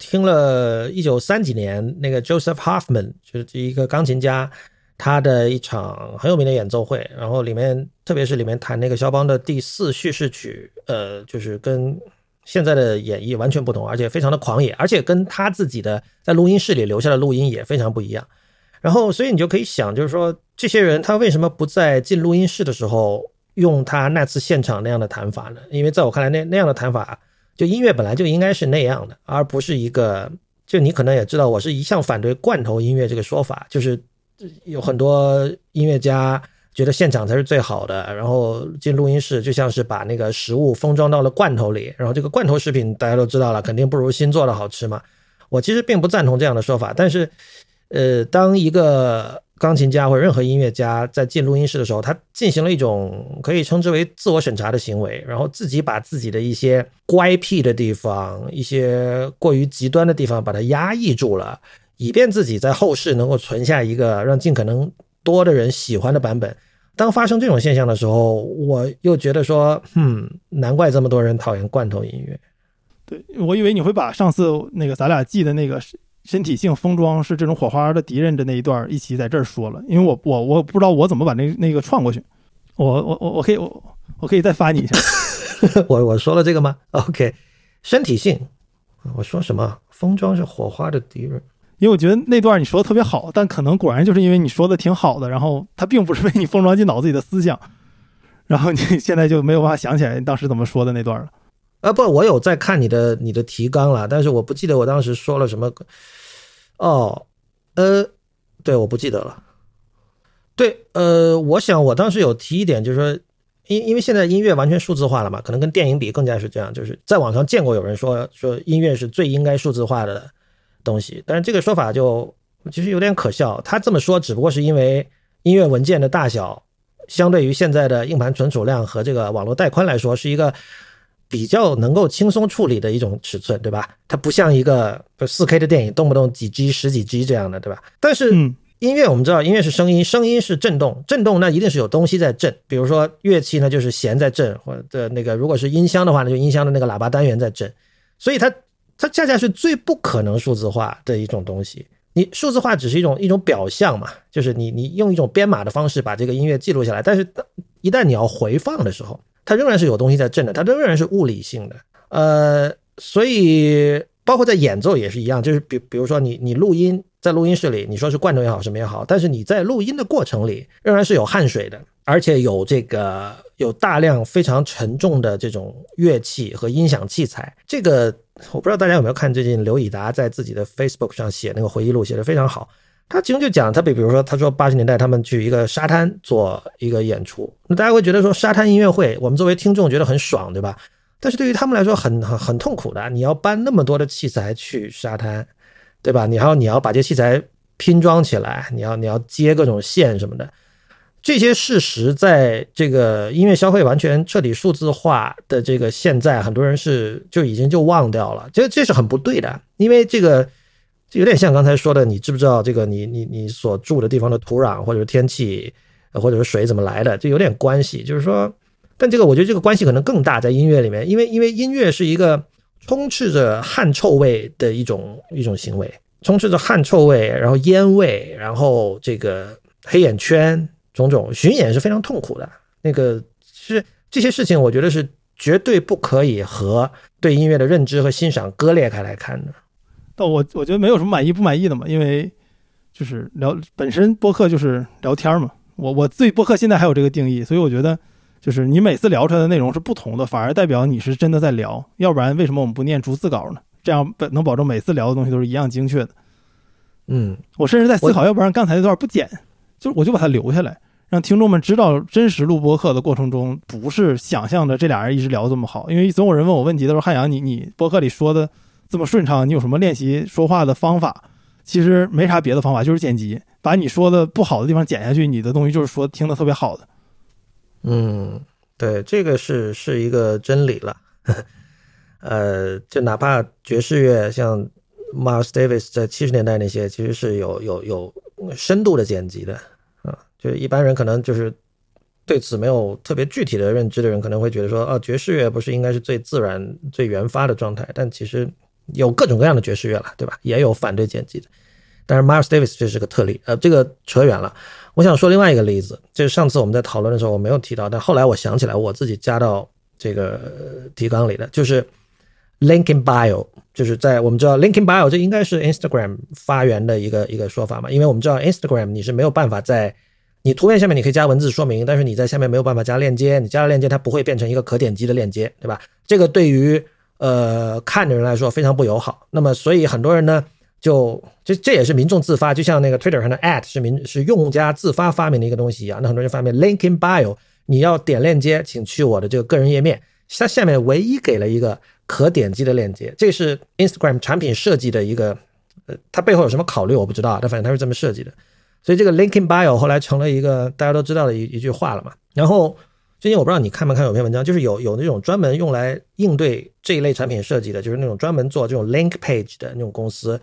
听了一九三几年那个 Joseph Hoffman，就是一个钢琴家，他的一场很有名的演奏会，然后里面特别是里面弹那个肖邦的第四叙事曲，呃，就是跟现在的演绎完全不同，而且非常的狂野，而且跟他自己的在录音室里留下的录音也非常不一样。然后，所以你就可以想，就是说这些人他为什么不在进录音室的时候用他那次现场那样的弹法呢？因为在我看来，那那样的弹法。就音乐本来就应该是那样的，而不是一个。就你可能也知道，我是一向反对罐头音乐这个说法。就是有很多音乐家觉得现场才是最好的，然后进录音室就像是把那个食物封装到了罐头里，然后这个罐头食品大家都知道了，肯定不如新做的好吃嘛。我其实并不赞同这样的说法，但是，呃，当一个。钢琴家或者任何音乐家在进录音室的时候，他进行了一种可以称之为自我审查的行为，然后自己把自己的一些乖僻的地方、一些过于极端的地方把它压抑住了，以便自己在后世能够存下一个让尽可能多的人喜欢的版本。当发生这种现象的时候，我又觉得说，嗯，难怪这么多人讨厌罐头音乐。对我以为你会把上次那个咱俩记的那个。身体性封装是这种火花的敌人的那一段一起在这儿说了，因为我我我不知道我怎么把那那个串过去，我我我我可以我我可以再发你一下，*laughs* 我我说了这个吗？OK，身体性，我说什么？封装是火花的敌人，因为我觉得那段你说的特别好，但可能果然就是因为你说的挺好的，然后它并不是被你封装进脑子里的思想，然后你现在就没有办法想起来你当时怎么说的那段了。啊不，我有在看你的你的提纲了，但是我不记得我当时说了什么。哦，呃，对，我不记得了。对，呃，我想我当时有提一点，就是说，因因为现在音乐完全数字化了嘛，可能跟电影比更加是这样。就是在网上见过有人说说音乐是最应该数字化的东西，但是这个说法就其实有点可笑。他这么说只不过是因为音乐文件的大小相对于现在的硬盘存储量和这个网络带宽来说是一个。比较能够轻松处理的一种尺寸，对吧？它不像一个四 K 的电影，动不动几 G、十几 G 这样的，对吧？但是音乐我们知道，音乐是声音，声音是震动，震动那一定是有东西在震。比如说乐器呢，就是弦在震，或者那个如果是音箱的话，那就音箱的那个喇叭单元在震。所以它它恰恰是最不可能数字化的一种东西。你数字化只是一种一种表象嘛，就是你你用一种编码的方式把这个音乐记录下来，但是一旦你要回放的时候。它仍然是有东西在震的，它仍然是物理性的，呃，所以包括在演奏也是一样，就是比比如说你你录音在录音室里，你说是罐头也好什么也好，但是你在录音的过程里仍然是有汗水的，而且有这个有大量非常沉重的这种乐器和音响器材。这个我不知道大家有没有看最近刘以达在自己的 Facebook 上写那个回忆录，写的非常好。他其中就讲，他比比如说，他说八十年代他们去一个沙滩做一个演出，那大家会觉得说沙滩音乐会，我们作为听众觉得很爽，对吧？但是对于他们来说很很很痛苦的，你要搬那么多的器材去沙滩，对吧？你还要你要把这器材拼装起来，你要你要接各种线什么的，这些事实在这个音乐消费完全彻底数字化的这个现在，很多人是就已经就忘掉了，这这是很不对的，因为这个。就有点像刚才说的，你知不知道这个？你你你所住的地方的土壤，或者是天气，或者是水怎么来的，就有点关系。就是说，但这个我觉得这个关系可能更大，在音乐里面，因为因为音乐是一个充斥着汗臭味的一种一种行为，充斥着汗臭味，然后烟味，然后这个黑眼圈、种种巡演是非常痛苦的。那个是这些事情，我觉得是绝对不可以和对音乐的认知和欣赏割裂开来看的。但我我觉得没有什么满意不满意的嘛，因为就是聊本身播客就是聊天嘛。我我对播客现在还有这个定义，所以我觉得就是你每次聊出来的内容是不同的，反而代表你是真的在聊。要不然为什么我们不念逐字稿呢？这样能保证每次聊的东西都是一样精确的。嗯，我甚至在思考，要不然刚才那段不剪，就是我就把它留下来，让听众们知道真实录播客的过程中不是想象的这俩人一直聊这么好。因为总有人问我问题，他说汉阳，你你播客里说的。这么顺畅，你有什么练习说话的方法？其实没啥别的方法，就是剪辑，把你说的不好的地方剪下去，你的东西就是说听的特别好的。嗯，对，这个是是一个真理了。*laughs* 呃，就哪怕爵士乐，像 Miles Davis 在七十年代那些，其实是有有有深度的剪辑的。就一般人可能就是对此没有特别具体的认知的人，可能会觉得说，啊，爵士乐不是应该是最自然、最原发的状态？但其实。有各种各样的爵士乐了，对吧？也有反对剪辑的，但是 Miles Davis 这是个特例。呃，这个扯远了。我想说另外一个例子，就是上次我们在讨论的时候我没有提到，但后来我想起来，我自己加到这个提纲里的，就是 Link in Bio，就是在我们知道 Link in Bio 这应该是 Instagram 发源的一个一个说法嘛？因为我们知道 Instagram 你是没有办法在你图片下面你可以加文字说明，但是你在下面没有办法加链接，你加了链接它不会变成一个可点击的链接，对吧？这个对于呃，看的人来说非常不友好。那么，所以很多人呢，就这这也是民众自发，就像那个 Twitter 上的 at 是民是用家自发发明的一个东西一样。那很多人发明 link in bio，你要点链接，请去我的这个个人页面。它下面唯一给了一个可点击的链接，这是 Instagram 产品设计的一个，呃，它背后有什么考虑我不知道，但反正它是这么设计的。所以这个 link in bio 后来成了一个大家都知道的一一句话了嘛。然后。最近我不知道你看没看有篇文章，就是有有那种专门用来应对这一类产品设计的，就是那种专门做这种 link page 的那种公司，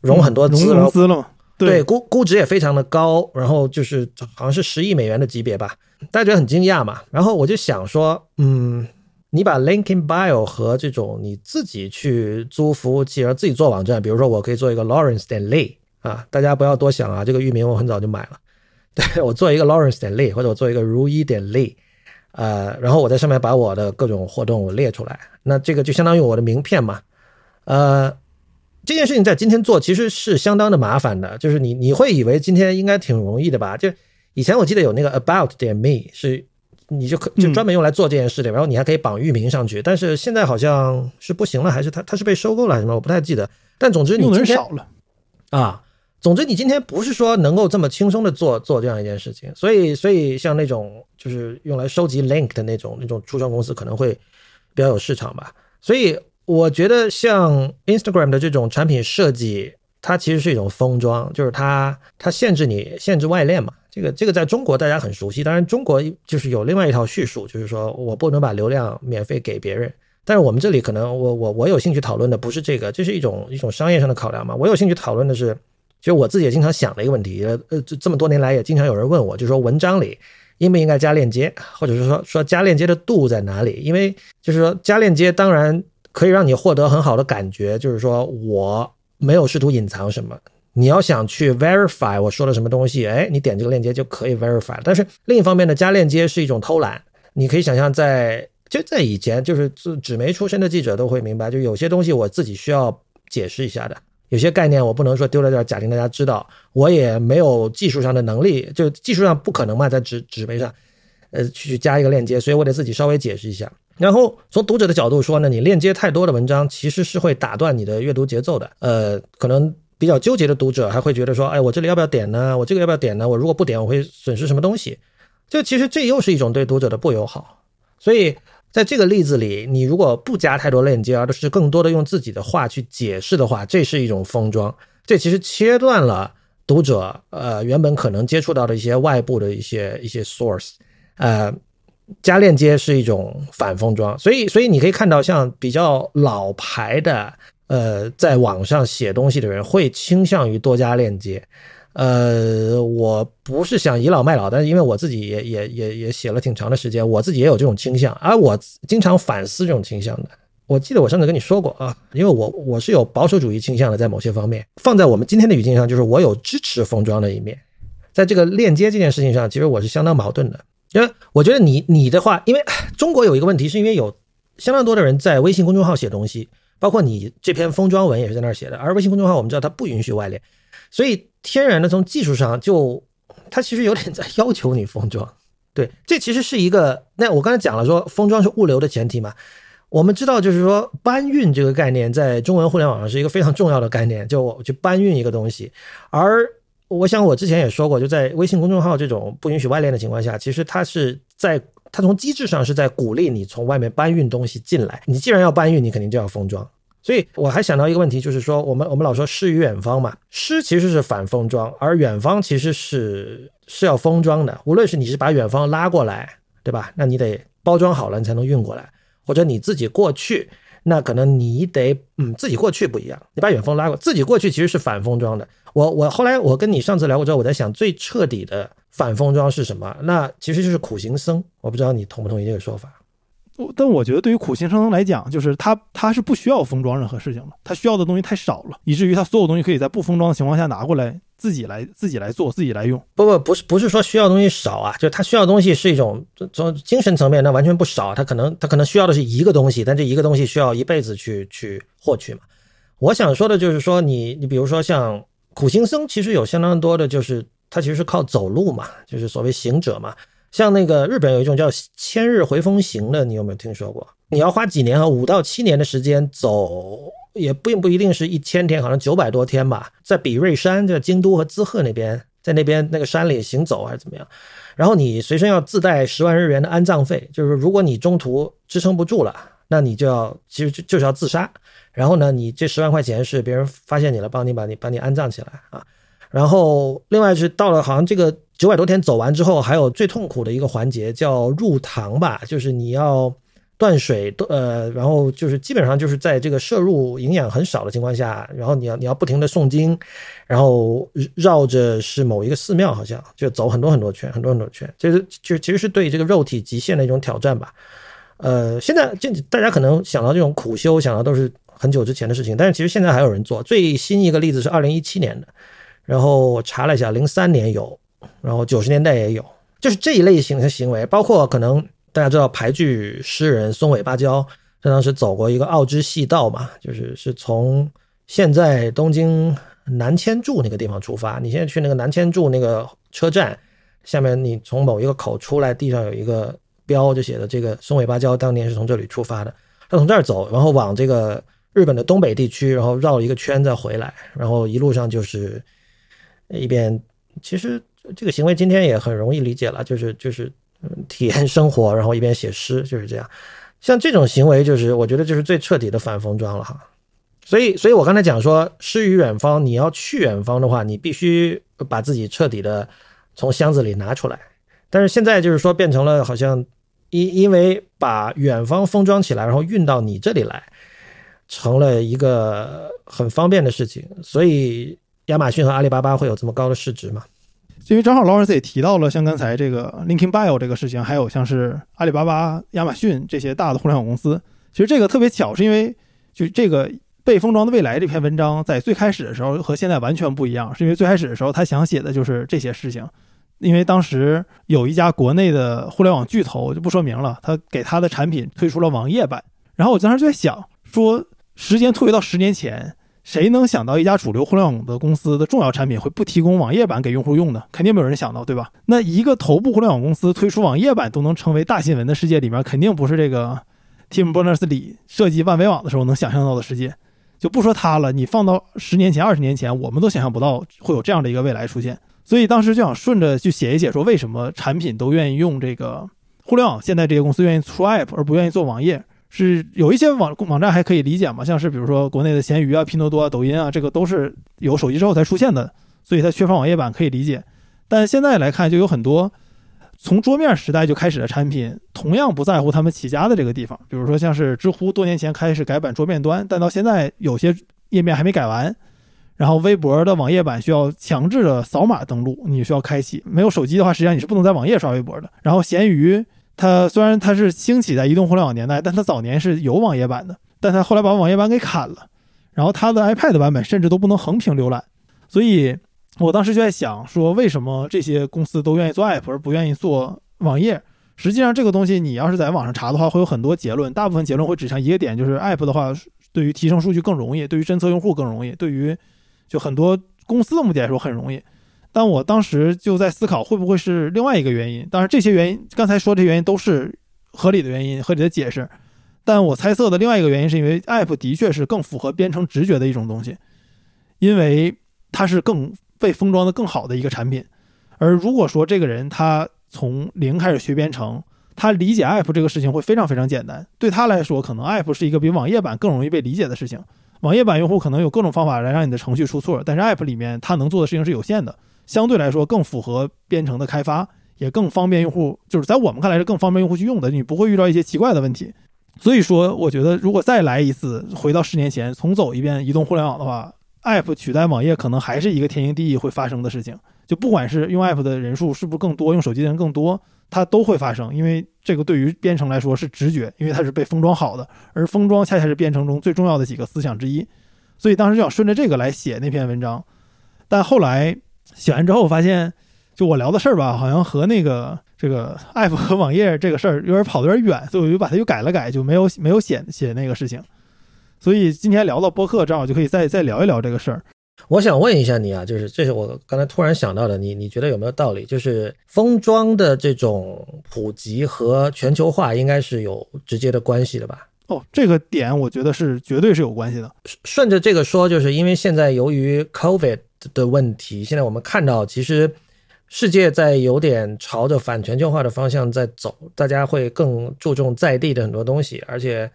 融很多资融资了，对估估值也非常的高，然后就是好像是十亿美元的级别吧，大家觉得很惊讶嘛。然后我就想说，嗯，你把 link in bio 和这种你自己去租服务器，然后自己做网站，比如说我可以做一个 Lawrence 点 Lee 啊，大家不要多想啊，这个域名我很早就买了，*laughs* 对我做一个 Lawrence 点 Lee，或者我做一个如一点 Lee。呃，然后我在上面把我的各种活动我列出来，那这个就相当于我的名片嘛。呃，这件事情在今天做其实是相当的麻烦的，就是你你会以为今天应该挺容易的吧？就以前我记得有那个 about 点 me 是，你就可就专门用来做这件事的，然后你还可以绑域名上去，但是现在好像是不行了，还是它它是被收购了还是什么？我不太记得。但总之你今天少了啊。总之，你今天不是说能够这么轻松的做做这样一件事情，所以，所以像那种就是用来收集 link 的那种那种初创公司可能会比较有市场吧。所以，我觉得像 Instagram 的这种产品设计，它其实是一种封装，就是它它限制你限制外链嘛。这个这个在中国大家很熟悉，当然中国就是有另外一套叙述，就是说我不能把流量免费给别人。但是我们这里可能我我我有兴趣讨论的不是这个，这是一种一种商业上的考量嘛。我有兴趣讨论的是。其实我自己也经常想的一个问题，呃，这这么多年来也经常有人问我，就说文章里应不应该加链接，或者是说说加链接的度在哪里？因为就是说加链接当然可以让你获得很好的感觉，就是说我没有试图隐藏什么。你要想去 verify 我说了什么东西，哎，你点这个链接就可以 verify。但是另一方面呢，加链接是一种偷懒。你可以想象，在就在以前，就是纸纸媒出身的记者都会明白，就有些东西我自己需要解释一下的。有些概念我不能说丢在这儿假定大家知道，我也没有技术上的能力，就技术上不可能嘛，在纸纸媒上，呃，去加一个链接，所以我得自己稍微解释一下。然后从读者的角度说呢，你链接太多的文章其实是会打断你的阅读节奏的。呃，可能比较纠结的读者还会觉得说，哎，我这里要不要点呢？我这个要不要点呢？我如果不点，我会损失什么东西？就其实这又是一种对读者的不友好，所以。在这个例子里，你如果不加太多链接，而是更多的用自己的话去解释的话，这是一种封装。这其实切断了读者呃原本可能接触到的一些外部的一些一些 source。呃，加链接是一种反封装，所以所以你可以看到，像比较老牌的呃在网上写东西的人，会倾向于多加链接。呃，我不是想倚老卖老，但是因为我自己也也也也写了挺长的时间，我自己也有这种倾向，而我经常反思这种倾向的。我记得我上次跟你说过啊，因为我我是有保守主义倾向的，在某些方面，放在我们今天的语境上，就是我有支持封装的一面，在这个链接这件事情上，其实我是相当矛盾的。因为我觉得你你的话，因为中国有一个问题，是因为有相当多的人在微信公众号写东西，包括你这篇封装文也是在那儿写的。而微信公众号我们知道它不允许外链，所以天然的从技术上就它其实有点在要求你封装。对，这其实是一个。那我刚才讲了说封装是物流的前提嘛。我们知道就是说搬运这个概念在中文互联网上是一个非常重要的概念，就我去搬运一个东西，而。我想我之前也说过，就在微信公众号这种不允许外链的情况下，其实它是在它从机制上是在鼓励你从外面搬运东西进来。你既然要搬运，你肯定就要封装。所以我还想到一个问题，就是说我们我们老说诗与远方嘛，诗其实是反封装，而远方其实是是要封装的。无论是你是把远方拉过来，对吧？那你得包装好了，你才能运过来，或者你自己过去。那可能你得，嗯，自己过去不一样。你把远方拉过，自己过去其实是反封装的。我我后来我跟你上次聊过之后，我在想最彻底的反封装是什么？那其实就是苦行僧。我不知道你同不同意这个说法。但我觉得对于苦行僧来讲，就是他他是不需要封装任何事情的，他需要的东西太少了，以至于他所有东西可以在不封装的情况下拿过来。自己来自己来做，自己来用。不不不是不是说需要东西少啊，就他需要东西是一种从精神层面，那完全不少。他可能他可能需要的是一个东西，但这一个东西需要一辈子去去获取嘛。我想说的就是说，你你比如说像苦行僧，其实有相当多的，就是他其实是靠走路嘛，就是所谓行者嘛。像那个日本有一种叫千日回风行的，你有没有听说过？你要花几年啊？五到七年的时间走。也并不一定是一千天，好像九百多天吧，在比瑞山，在京都和滋贺那边，在那边那个山里行走还是怎么样？然后你随身要自带十万日元的安葬费，就是如果你中途支撑不住了，那你就要其实就就是要自杀。然后呢，你这十万块钱是别人发现你了，帮你把你把你安葬起来啊。然后另外是到了好像这个九百多天走完之后，还有最痛苦的一个环节叫入堂吧，就是你要。断水，呃，然后就是基本上就是在这个摄入营养很少的情况下，然后你要你要不停的诵经，然后绕着是某一个寺庙，好像就走很多很多圈，很多很多圈，其实就其实是对这个肉体极限的一种挑战吧。呃，现在就大家可能想到这种苦修，想到都是很久之前的事情，但是其实现在还有人做。最新一个例子是二零一七年的，然后我查了一下，零三年有，然后九十年代也有，就是这一类型的行为，包括可能。大家知道排剧诗人松尾芭蕉，他当时走过一个奥之细道嘛，就是是从现在东京南千住那个地方出发。你现在去那个南千住那个车站下面，你从某一个口出来，地上有一个标，就写的这个松尾芭蕉当年是从这里出发的。他从这儿走，然后往这个日本的东北地区，然后绕了一个圈再回来，然后一路上就是一边。其实这个行为今天也很容易理解了，就是就是。体验生活，然后一边写诗，就是这样。像这种行为，就是我觉得就是最彻底的反封装了哈。所以，所以我刚才讲说，诗与远方，你要去远方的话，你必须把自己彻底的从箱子里拿出来。但是现在就是说，变成了好像因因为把远方封装起来，然后运到你这里来，成了一个很方便的事情。所以，亚马逊和阿里巴巴会有这么高的市值吗？因为正好劳尔斯也提到了像刚才这个 Linkin Bio 这个事情，还有像是阿里巴巴、亚马逊这些大的互联网公司。其实这个特别巧，是因为就这个被封装的未来这篇文章，在最开始的时候和现在完全不一样，是因为最开始的时候他想写的就是这些事情。因为当时有一家国内的互联网巨头，就不说明了，他给他的产品推出了网页版。然后我当时就在想，说时间推回到十年前。谁能想到一家主流互联网的公司的重要产品会不提供网页版给用户用呢？肯定没有人想到，对吧？那一个头部互联网公司推出网页版都能成为大新闻的世界里面，肯定不是这个 Tim Berners-Lee 设计万维网的时候能想象到的世界。就不说他了，你放到十年前、二十年前，我们都想象不到会有这样的一个未来出现。所以当时就想顺着去写一写，说为什么产品都愿意用这个互联网，现在这些公司愿意出 App 而不愿意做网页。是有一些网网站还可以理解嘛，像是比如说国内的闲鱼啊、拼多多啊、抖音啊，这个都是有手机之后才出现的，所以它缺乏网页版可以理解。但现在来看，就有很多从桌面时代就开始的产品，同样不在乎他们起家的这个地方。比如说像是知乎多年前开始改版桌面端，但到现在有些页面还没改完。然后微博的网页版需要强制的扫码登录，你需要开启。没有手机的话，实际上你是不能在网页刷微博的。然后闲鱼。它虽然它是兴起在移动互联网年代，但它早年是有网页版的，但它后来把网页版给砍了，然后它的 iPad 版本甚至都不能横屏浏览，所以我当时就在想，说为什么这些公司都愿意做 App 而不愿意做网页？实际上，这个东西你要是在网上查的话，会有很多结论。大部分结论会指向一个点，就是 App 的话，对于提升数据更容易，对于侦测用户更容易，对于就很多公司的目的来说很容易。但我当时就在思考，会不会是另外一个原因？当然，这些原因刚才说这些原因都是合理的原因，合理的解释。但我猜测的另外一个原因，是因为 App 的确是更符合编程直觉的一种东西，因为它是更被封装的更好的一个产品。而如果说这个人他从零开始学编程，他理解 App 这个事情会非常非常简单。对他来说，可能 App 是一个比网页版更容易被理解的事情。网页版用户可能有各种方法来让你的程序出错，但是 App 里面它能做的事情是有限的，相对来说更符合编程的开发，也更方便用户，就是在我们看来是更方便用户去用的，你不会遇到一些奇怪的问题。所以说，我觉得如果再来一次，回到十年前重走一遍移动互联网的话，App 取代网页可能还是一个天经地义会发生的事情。就不管是用 App 的人数是不是更多，用手机的人更多，它都会发生，因为这个对于编程来说是直觉，因为它是被封装好的，而封装恰恰是编程中最重要的几个思想之一。所以当时就想顺着这个来写那篇文章，但后来写完之后发现，就我聊的事儿吧，好像和那个。这个 app 和网页这个事儿有点跑得有点远，所以我就把它又改了改，就没有没有写写那个事情。所以今天聊到播客，正好就可以再再聊一聊这个事儿。我想问一下你啊，就是这是我刚才突然想到的，你你觉得有没有道理？就是封装的这种普及和全球化应该是有直接的关系的吧？哦，这个点我觉得是绝对是有关系的。顺着这个说，就是因为现在由于 COVID 的问题，现在我们看到其实。世界在有点朝着反全球化的方向在走，大家会更注重在地的很多东西，而且，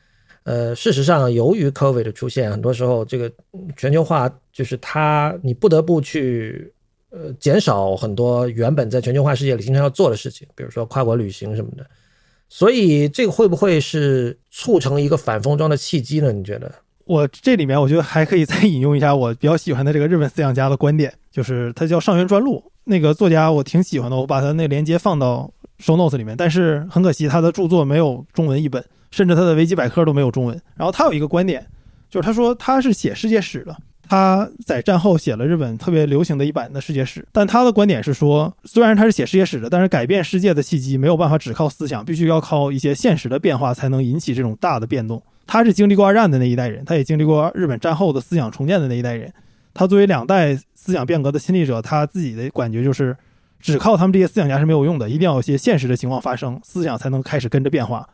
呃，事实上，由于 COVID 的出现，很多时候这个全球化就是它，你不得不去，呃，减少很多原本在全球化世界里经常要做的事情，比如说跨国旅行什么的。所以，这个会不会是促成一个反封装的契机呢？你觉得？我这里面我觉得还可以再引用一下我比较喜欢的这个日本思想家的观点，就是他叫上原专录。那个作家我挺喜欢的，我把他那链接放到 show notes 里面。但是很可惜，他的著作没有中文译本，甚至他的维基百科都没有中文。然后他有一个观点，就是他说他是写世界史的，他在战后写了日本特别流行的一版的世界史。但他的观点是说，虽然他是写世界史的，但是改变世界的契机没有办法只靠思想，必须要靠一些现实的变化才能引起这种大的变动。他是经历过二战的那一代人，他也经历过日本战后的思想重建的那一代人。他作为两代思想变革的亲历者，他自己的感觉就是，只靠他们这些思想家是没有用的，一定要有些现实的情况发生，思想才能开始跟着变化。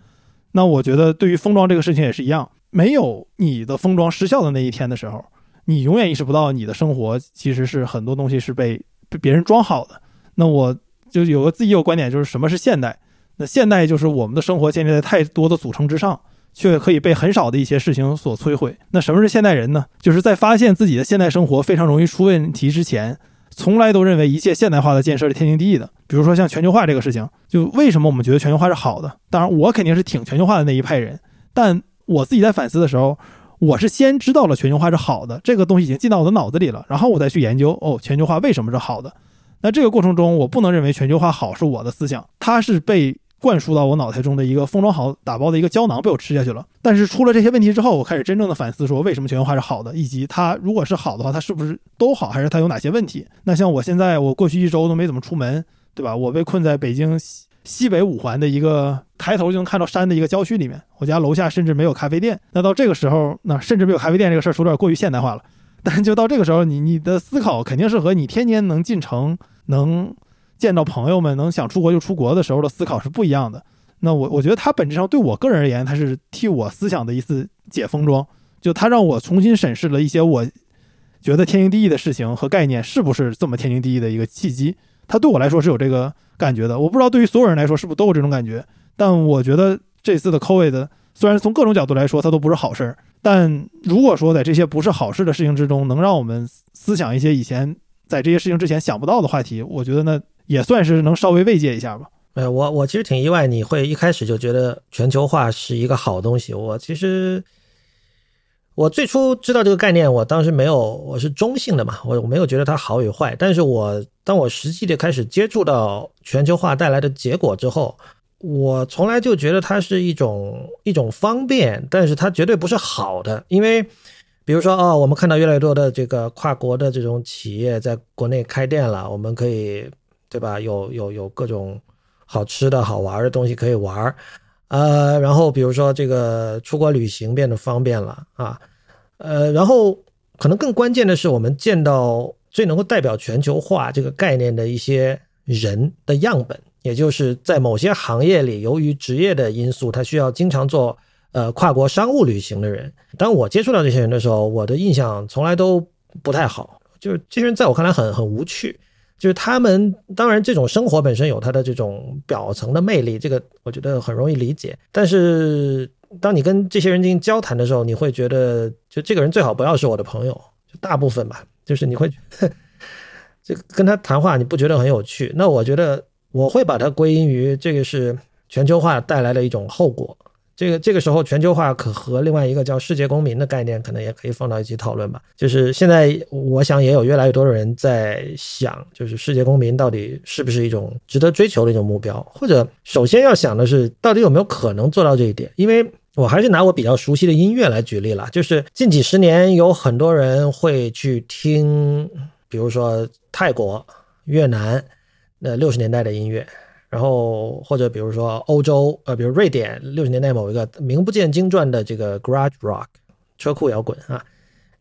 那我觉得，对于封装这个事情也是一样，没有你的封装失效的那一天的时候，你永远意识不到你的生活其实是很多东西是被被别人装好的。那我就有个自己有观点，就是什么是现代？那现代就是我们的生活建立在太多的组成之上。却可以被很少的一些事情所摧毁。那什么是现代人呢？就是在发现自己的现代生活非常容易出问题之前，从来都认为一切现代化的建设是天经地义的。比如说像全球化这个事情，就为什么我们觉得全球化是好的？当然，我肯定是挺全球化的那一派人。但我自己在反思的时候，我是先知道了全球化是好的，这个东西已经进到我的脑子里了，然后我再去研究哦，全球化为什么是好的？那这个过程中，我不能认为全球化好是我的思想，它是被。灌输到我脑袋中的一个封装好打包的一个胶囊被我吃下去了。但是出了这些问题之后，我开始真正的反思，说为什么全球化是好的，以及它如果是好的话，它是不是都好，还是它有哪些问题？那像我现在，我过去一周都没怎么出门，对吧？我被困在北京西西北五环的一个抬头就能看到山的一个郊区里面，我家楼下甚至没有咖啡店。那到这个时候，那甚至没有咖啡店这个事儿说有点过于现代化了。但就到这个时候，你你的思考肯定是和你天天能进城能。见到朋友们能想出国就出国的时候的思考是不一样的。那我我觉得它本质上对我个人而言，它是替我思想的一次解封装，就它让我重新审视了一些我觉得天经地义的事情和概念是不是这么天经地义的一个契机。它对我来说是有这个感觉的。我不知道对于所有人来说是不是都有这种感觉，但我觉得这次的 COVID 虽然从各种角度来说它都不是好事儿，但如果说在这些不是好事的事情之中，能让我们思想一些以前在这些事情之前想不到的话题，我觉得那。也算是能稍微慰藉一下吧。呃，我我其实挺意外，你会一开始就觉得全球化是一个好东西。我其实我最初知道这个概念，我当时没有，我是中性的嘛，我我没有觉得它好与坏。但是我当我实际的开始接触到全球化带来的结果之后，我从来就觉得它是一种一种方便，但是它绝对不是好的，因为比如说哦，我们看到越来越多的这个跨国的这种企业在国内开店了，我们可以对吧？有有有各种好吃的好玩的东西可以玩，呃，然后比如说这个出国旅行变得方便了啊，呃，然后可能更关键的是，我们见到最能够代表全球化这个概念的一些人的样本，也就是在某些行业里，由于职业的因素，他需要经常做。呃，跨国商务旅行的人，当我接触到这些人的时候，我的印象从来都不太好。就是这些人在我看来很很无趣。就是他们当然这种生活本身有它的这种表层的魅力，这个我觉得很容易理解。但是当你跟这些人进行交谈的时候，你会觉得，就这个人最好不要是我的朋友。就大部分吧，就是你会这跟他谈话，你不觉得很有趣？那我觉得我会把它归因于这个是全球化带来的一种后果。这个这个时候，全球化可和另外一个叫世界公民的概念，可能也可以放到一起讨论吧。就是现在，我想也有越来越多的人在想，就是世界公民到底是不是一种值得追求的一种目标？或者，首先要想的是，到底有没有可能做到这一点？因为我还是拿我比较熟悉的音乐来举例了，就是近几十年有很多人会去听，比如说泰国、越南那六十年代的音乐。然后或者比如说欧洲，呃，比如瑞典六十年代某一个名不见经传的这个 garage rock 车库摇滚啊，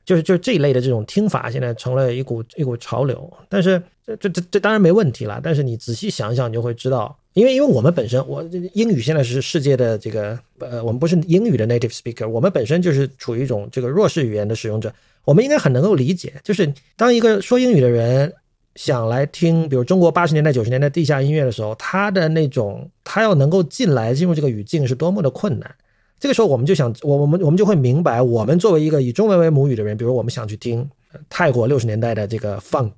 就是就是这一类的这种听法，现在成了一股一股潮流。但是这这这这当然没问题了。但是你仔细想想，你就会知道，因为因为我们本身，我英语现在是世界的这个呃，我们不是英语的 native speaker，我们本身就是处于一种这个弱势语言的使用者，我们应该很能够理解，就是当一个说英语的人。想来听，比如中国八十年代、九十年代地下音乐的时候，他的那种，他要能够进来进入这个语境是多么的困难。这个时候，我们就想，我我们我们就会明白，我们作为一个以中文为母语的人，比如我们想去听泰国六十年代的这个 funk，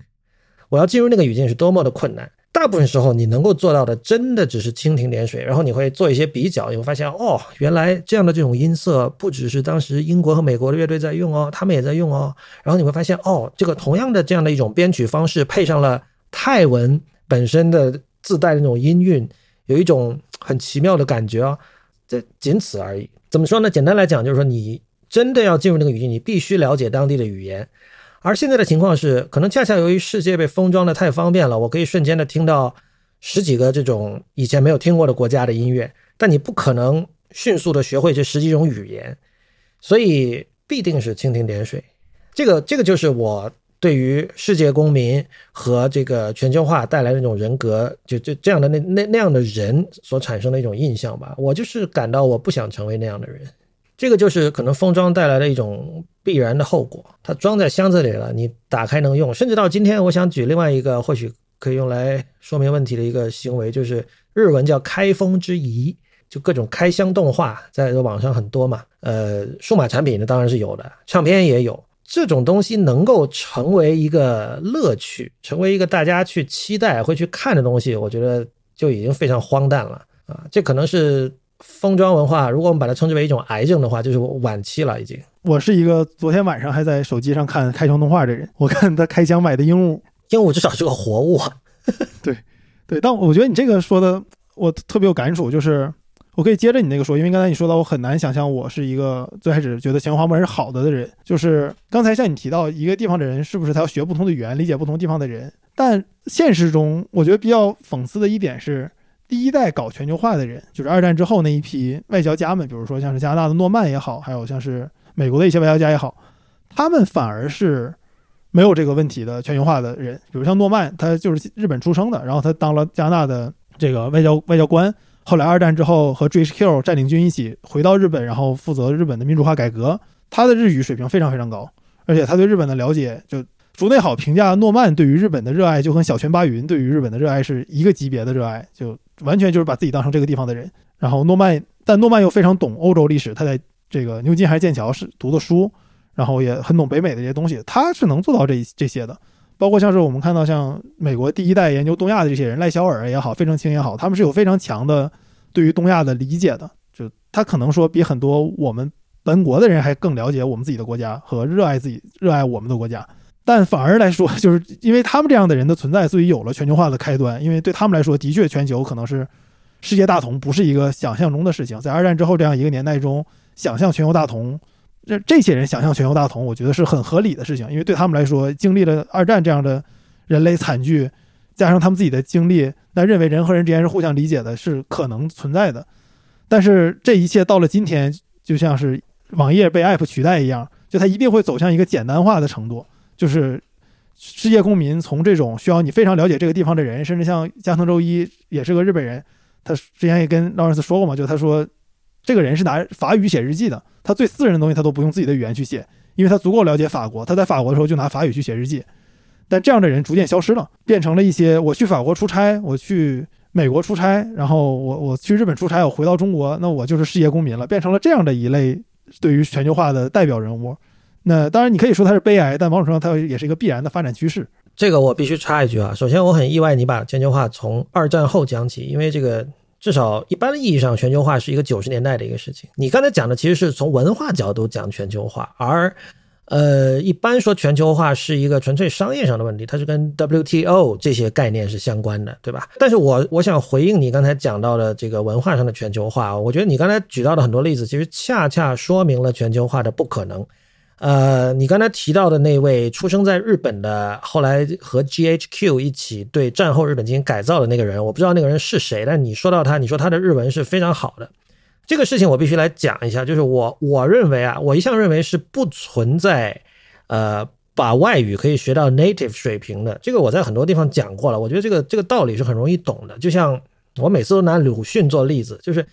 我要进入那个语境是多么的困难。大部分时候，你能够做到的，真的只是蜻蜓点水。然后你会做一些比较，你会发现，哦，原来这样的这种音色，不只是当时英国和美国的乐队在用哦，他们也在用哦。然后你会发现，哦，这个同样的这样的一种编曲方式，配上了泰文本身的自带的那种音韵，有一种很奇妙的感觉哦。这仅此而已。怎么说呢？简单来讲，就是说你真的要进入那个语境，你必须了解当地的语言。而现在的情况是，可能恰恰由于世界被封装的太方便了，我可以瞬间的听到十几个这种以前没有听过的国家的音乐，但你不可能迅速的学会这十几种语言，所以必定是蜻蜓点水。这个这个就是我对于世界公民和这个全球化带来那种人格，就就这样的那那那样的人所产生的一种印象吧。我就是感到我不想成为那样的人。这个就是可能封装带来的一种必然的后果。它装在箱子里了，你打开能用。甚至到今天，我想举另外一个或许可以用来说明问题的一个行为，就是日文叫“开封之仪”，就各种开箱动画，在网上很多嘛。呃，数码产品呢当然是有的，唱片也有。这种东西能够成为一个乐趣，成为一个大家去期待会去看的东西，我觉得就已经非常荒诞了啊！这可能是。封装文化，如果我们把它称之为一种癌症的话，就是晚期了已经。我是一个昨天晚上还在手机上看开箱动画的人，我看他开箱买的鹦鹉，鹦鹉至少是个活物。*laughs* 对，对，但我觉得你这个说的我特别有感触，就是我可以接着你那个说，因为刚才你说到，我很难想象我是一个最开始觉得全球化模式是好的的人。就是刚才像你提到一个地方的人，是不是他要学不同的语言，理解不同地方的人？但现实中，我觉得比较讽刺的一点是。第一代搞全球化的人，就是二战之后那一批外交家们，比如说像是加拿大的诺曼也好，还有像是美国的一些外交家也好，他们反而是没有这个问题的全球化的人。比如像诺曼，他就是日本出生的，然后他当了加拿大的这个外交外交官，后来二战之后和 GHQ 占领军一起回到日本，然后负责日本的民主化改革。他的日语水平非常非常高，而且他对日本的了解就。竹内好评价诺曼对于日本的热爱，就跟小泉八云对于日本的热爱是一个级别的热爱，就完全就是把自己当成这个地方的人。然后诺曼，但诺曼又非常懂欧洲历史，他在这个牛津还是剑桥是读的书，然后也很懂北美的这些东西，他是能做到这这些的。包括像是我们看到像美国第一代研究东亚的这些人，赖小尔也好，费正清也好，他们是有非常强的对于东亚的理解的。就他可能说比很多我们本国的人还更了解我们自己的国家和热爱自己、热爱我们的国家。但反而来说，*laughs* 就是因为他们这样的人的存在，所以有了全球化的开端。因为对他们来说，的确全球可能是世界大同，不是一个想象中的事情。在二战之后这样一个年代中，想象全球大同这这些人想象全球大同，我觉得是很合理的事情，因为对他们来说，经历了二战这样的人类惨剧，加上他们自己的经历，那认为人和人之间是互相理解的，是可能存在的。但是这一切到了今天，就像是网页被 App 取代一样，就它一定会走向一个简单化的程度，就是世界公民从这种需要你非常了解这个地方的人，甚至像加藤周一也是个日本人，他之前也跟劳伦斯说过嘛，就他说这个人是拿法语写日记的，他最私人的东西他都不用自己的语言去写，因为他足够了解法国，他在法国的时候就拿法语去写日记。但这样的人逐渐消失了，变成了一些我去法国出差，我去美国出差，然后我我去日本出差，我回到中国，那我就是世界公民了，变成了这样的一类对于全球化的代表人物。那当然，你可以说它是悲哀，但某种程度上它也是一个必然的发展趋势。这个我必须插一句啊，首先我很意外你把全球化从二战后讲起，因为这个至少一般意义上全球化是一个九十年代的一个事情。你刚才讲的其实是从文化角度讲全球化，而呃，一般说全球化是一个纯粹商业上的问题，它是跟 WTO 这些概念是相关的，对吧？但是我我想回应你刚才讲到的这个文化上的全球化，我觉得你刚才举到的很多例子，其实恰恰说明了全球化的不可能。呃，你刚才提到的那位出生在日本的，后来和 GHQ 一起对战后日本进行改造的那个人，我不知道那个人是谁，但你说到他，你说他的日文是非常好的。这个事情我必须来讲一下，就是我我认为啊，我一向认为是不存在，呃，把外语可以学到 native 水平的。这个我在很多地方讲过了，我觉得这个这个道理是很容易懂的。就像我每次都拿鲁迅做例子，就是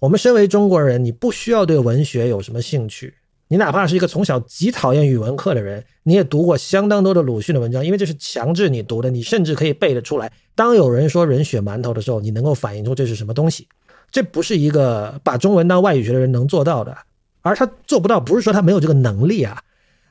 我们身为中国人，你不需要对文学有什么兴趣，你哪怕是一个从小极讨厌语文课的人，你也读过相当多的鲁迅的文章，因为这是强制你读的，你甚至可以背得出来。当有人说人血馒头的时候，你能够反映出这是什么东西。这不是一个把中文当外语学的人能做到的，而他做不到，不是说他没有这个能力啊。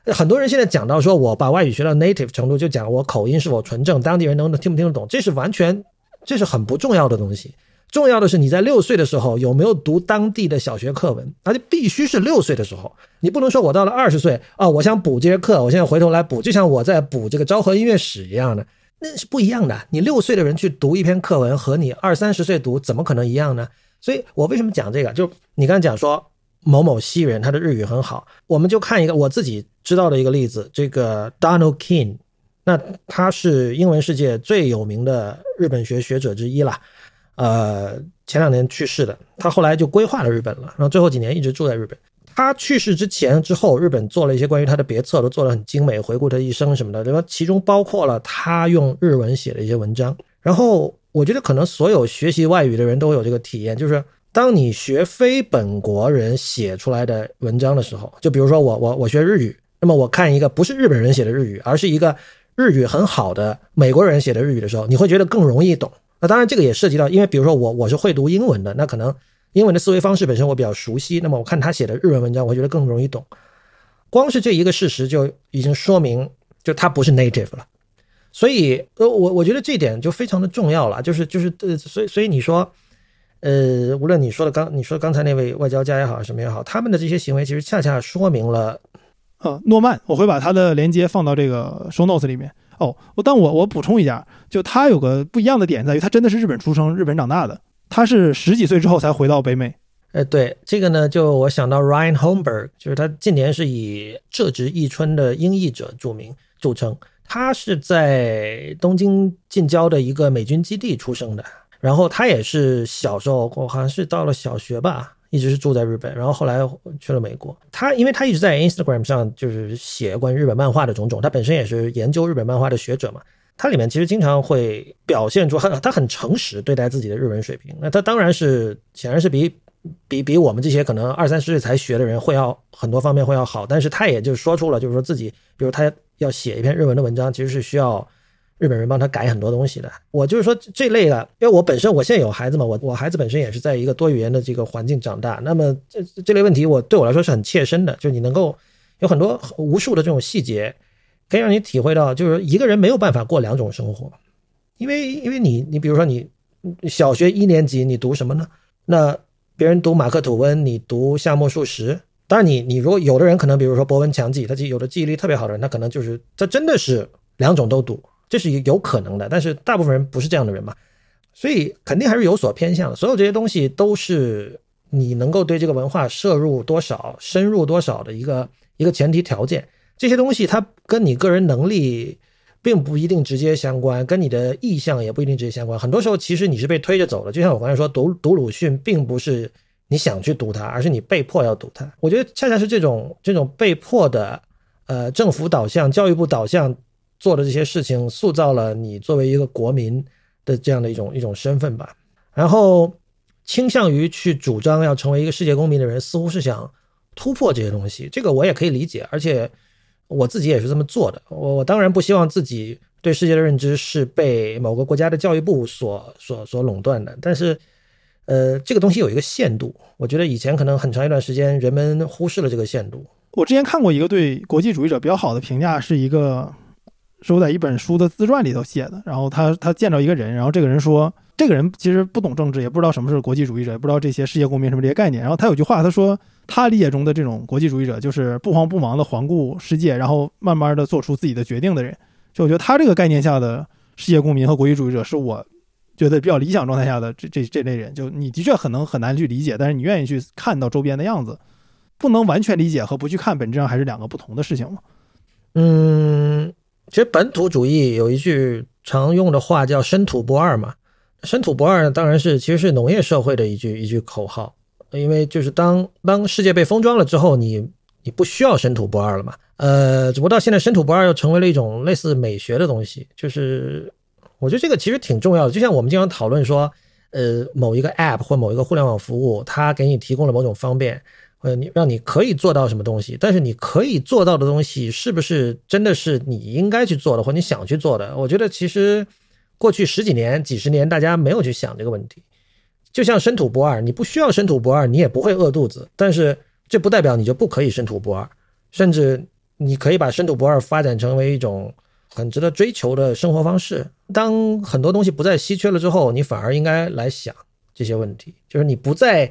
很多人现在讲到说，我把外语学到 native 程度，就讲我口音是否纯正，当地人能不能听不听得懂，这是完全，这是很不重要的东西。重要的是你在六岁的时候有没有读当地的小学课文，而且必须是六岁的时候，你不能说我到了二十岁啊，我想补这些课，我现在回头来补，就像我在补这个昭和音乐史一样的，那是不一样的。你六岁的人去读一篇课文，和你二三十岁读，怎么可能一样呢？所以我为什么讲这个？就你刚才讲说某某西人他的日语很好，我们就看一个我自己知道的一个例子，这个 Donald King，那他是英文世界最有名的日本学学者之一了，呃，前两年去世的，他后来就规划了日本了，然后最后几年一直住在日本。他去世之前之后，日本做了一些关于他的别册，都做得很精美，回顾他一生什么的，对吧？其中包括了他用日文写的一些文章，然后。我觉得可能所有学习外语的人都有这个体验，就是当你学非本国人写出来的文章的时候，就比如说我我我学日语，那么我看一个不是日本人写的日语，而是一个日语很好的美国人写的日语的时候，你会觉得更容易懂。那当然这个也涉及到，因为比如说我我是会读英文的，那可能英文的思维方式本身我比较熟悉，那么我看他写的日文文章，我觉得更容易懂。光是这一个事实就已经说明，就他不是 native 了。所以，呃，我我觉得这点就非常的重要了，就是就是呃，所以所以你说，呃，无论你说的刚你说刚才那位外交家也好，什么也好，他们的这些行为其实恰恰说明了，呃，诺曼，我会把他的连接放到这个 show notes 里面。哦，我但我我补充一下，就他有个不一样的点在于，他真的是日本出生、日本长大的，他是十几岁之后才回到北美。呃，对这个呢，就我想到 Ryan Holmberg，就是他近年是以浙直忆春的英译者著名著称。他是在东京近郊的一个美军基地出生的，然后他也是小时候，我好像是到了小学吧，一直是住在日本，然后后来去了美国。他因为他一直在 Instagram 上就是写关于日本漫画的种种，他本身也是研究日本漫画的学者嘛，他里面其实经常会表现出很 *laughs* 他很诚实对待自己的日文水平。那他当然是显然是比比比我们这些可能二三十岁才学的人会要很多方面会要好，但是他也就说出了就是说自己，比如他。要写一篇日文的文章，其实是需要日本人帮他改很多东西的。我就是说这类的，因为我本身我现在有孩子嘛，我我孩子本身也是在一个多语言的这个环境长大。那么这这类问题，我对我来说是很切身的，就是你能够有很多无数的这种细节，可以让你体会到，就是一个人没有办法过两种生活，因为因为你你比如说你小学一年级你读什么呢？那别人读马克吐温，你读夏目漱石。当然，你你如果有的人可能，比如说博闻强记，他记有的记忆力特别好的人，他可能就是他真的是两种都读，这是有可能的。但是大部分人不是这样的人嘛，所以肯定还是有所偏向的。所有这些东西都是你能够对这个文化摄入多少、深入多少的一个一个前提条件。这些东西它跟你个人能力并不一定直接相关，跟你的意向也不一定直接相关。很多时候，其实你是被推着走的。就像我刚才说，读读鲁迅，并不是你想去读它，而是你被迫要读它。我觉得恰恰是这种这种被迫的，呃，政府导向、教育部导向做的这些事情，塑造了你作为一个国民的这样的一种一种身份吧。然后，倾向于去主张要成为一个世界公民的人，似乎是想突破这些东西。这个我也可以理解，而且。我自己也是这么做的。我我当然不希望自己对世界的认知是被某个国家的教育部所所所垄断的。但是，呃，这个东西有一个限度。我觉得以前可能很长一段时间人们忽视了这个限度。我之前看过一个对国际主义者比较好的评价，是一个是我在一本书的自传里头写的。然后他他见到一个人，然后这个人说，这个人其实不懂政治，也不知道什么是国际主义者，也不知道这些世界公民什么这些概念。然后他有句话，他说。他理解中的这种国际主义者，就是不慌不忙的环顾世界，然后慢慢的做出自己的决定的人。就我觉得他这个概念下的世界公民和国际主义者，是我觉得比较理想状态下的这这这类人。就你的确很能很难去理解，但是你愿意去看到周边的样子，不能完全理解和不去看，本质上还是两个不同的事情嘛。嗯，其实本土主义有一句常用的话叫“深土不二”嘛，“深土不二”呢当然是其实是农业社会的一句一句口号。因为就是当当世界被封装了之后，你你不需要深土不二了嘛？呃，只不过到现在，深土不二又成为了一种类似美学的东西。就是我觉得这个其实挺重要的。就像我们经常讨论说，呃，某一个 App 或某一个互联网服务，它给你提供了某种方便，呃，你让你可以做到什么东西，但是你可以做到的东西，是不是真的是你应该去做的，或你想去做的？我觉得其实过去十几年、几十年，大家没有去想这个问题。就像深土不二，你不需要深土不二，你也不会饿肚子。但是这不代表你就不可以深土不二，甚至你可以把深土不二发展成为一种很值得追求的生活方式。当很多东西不再稀缺了之后，你反而应该来想这些问题，就是你不再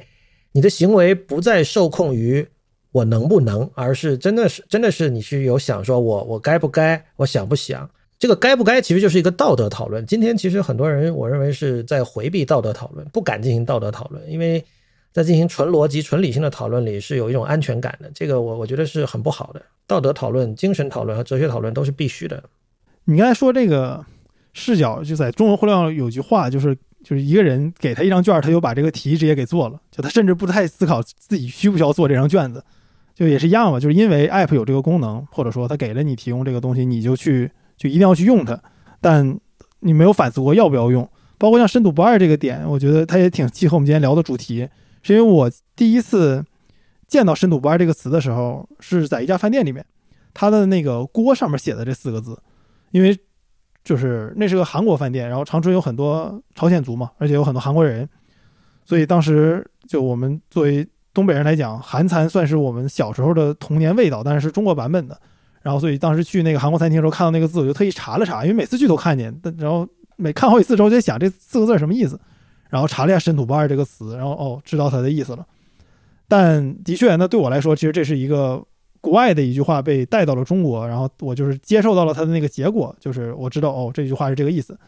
你的行为不再受控于我能不能，而是真的是真的是你是有想说我我该不该，我想不想。这个该不该其实就是一个道德讨论。今天其实很多人，我认为是在回避道德讨论，不敢进行道德讨论，因为在进行纯逻辑、纯理性的讨论里是有一种安全感的。这个我我觉得是很不好的。道德讨论、精神讨论和哲学讨论都是必须的。你刚才说这个视角，就在中文互联网有句话，就是就是一个人给他一张卷，他就把这个题直接给做了，就他甚至不太思考自己需不需要做这张卷子，就也是一样嘛。就是因为 App 有这个功能，或者说他给了你提供这个东西，你就去。就一定要去用它，但你没有反思过要不要用。包括像深度不二这个点，我觉得它也挺契合我们今天聊的主题。是因为我第一次见到深度不二这个词的时候，是在一家饭店里面，它的那个锅上面写的这四个字。因为就是那是个韩国饭店，然后长春有很多朝鲜族嘛，而且有很多韩国人，所以当时就我们作为东北人来讲，韩餐算是我们小时候的童年味道，但是是中国版本的。然后，所以当时去那个韩国餐厅的时候，看到那个字，我就特意查了查，因为每次去都看见。但然后每看好几次之后，就在想这四个字什么意思。然后查了一下“深土不二”这个词，然后哦，知道它的意思了。但的确，那对我来说，其实这是一个国外的一句话被带到了中国，然后我就是接受到了它的那个结果，就是我知道哦，这句话是这个意思。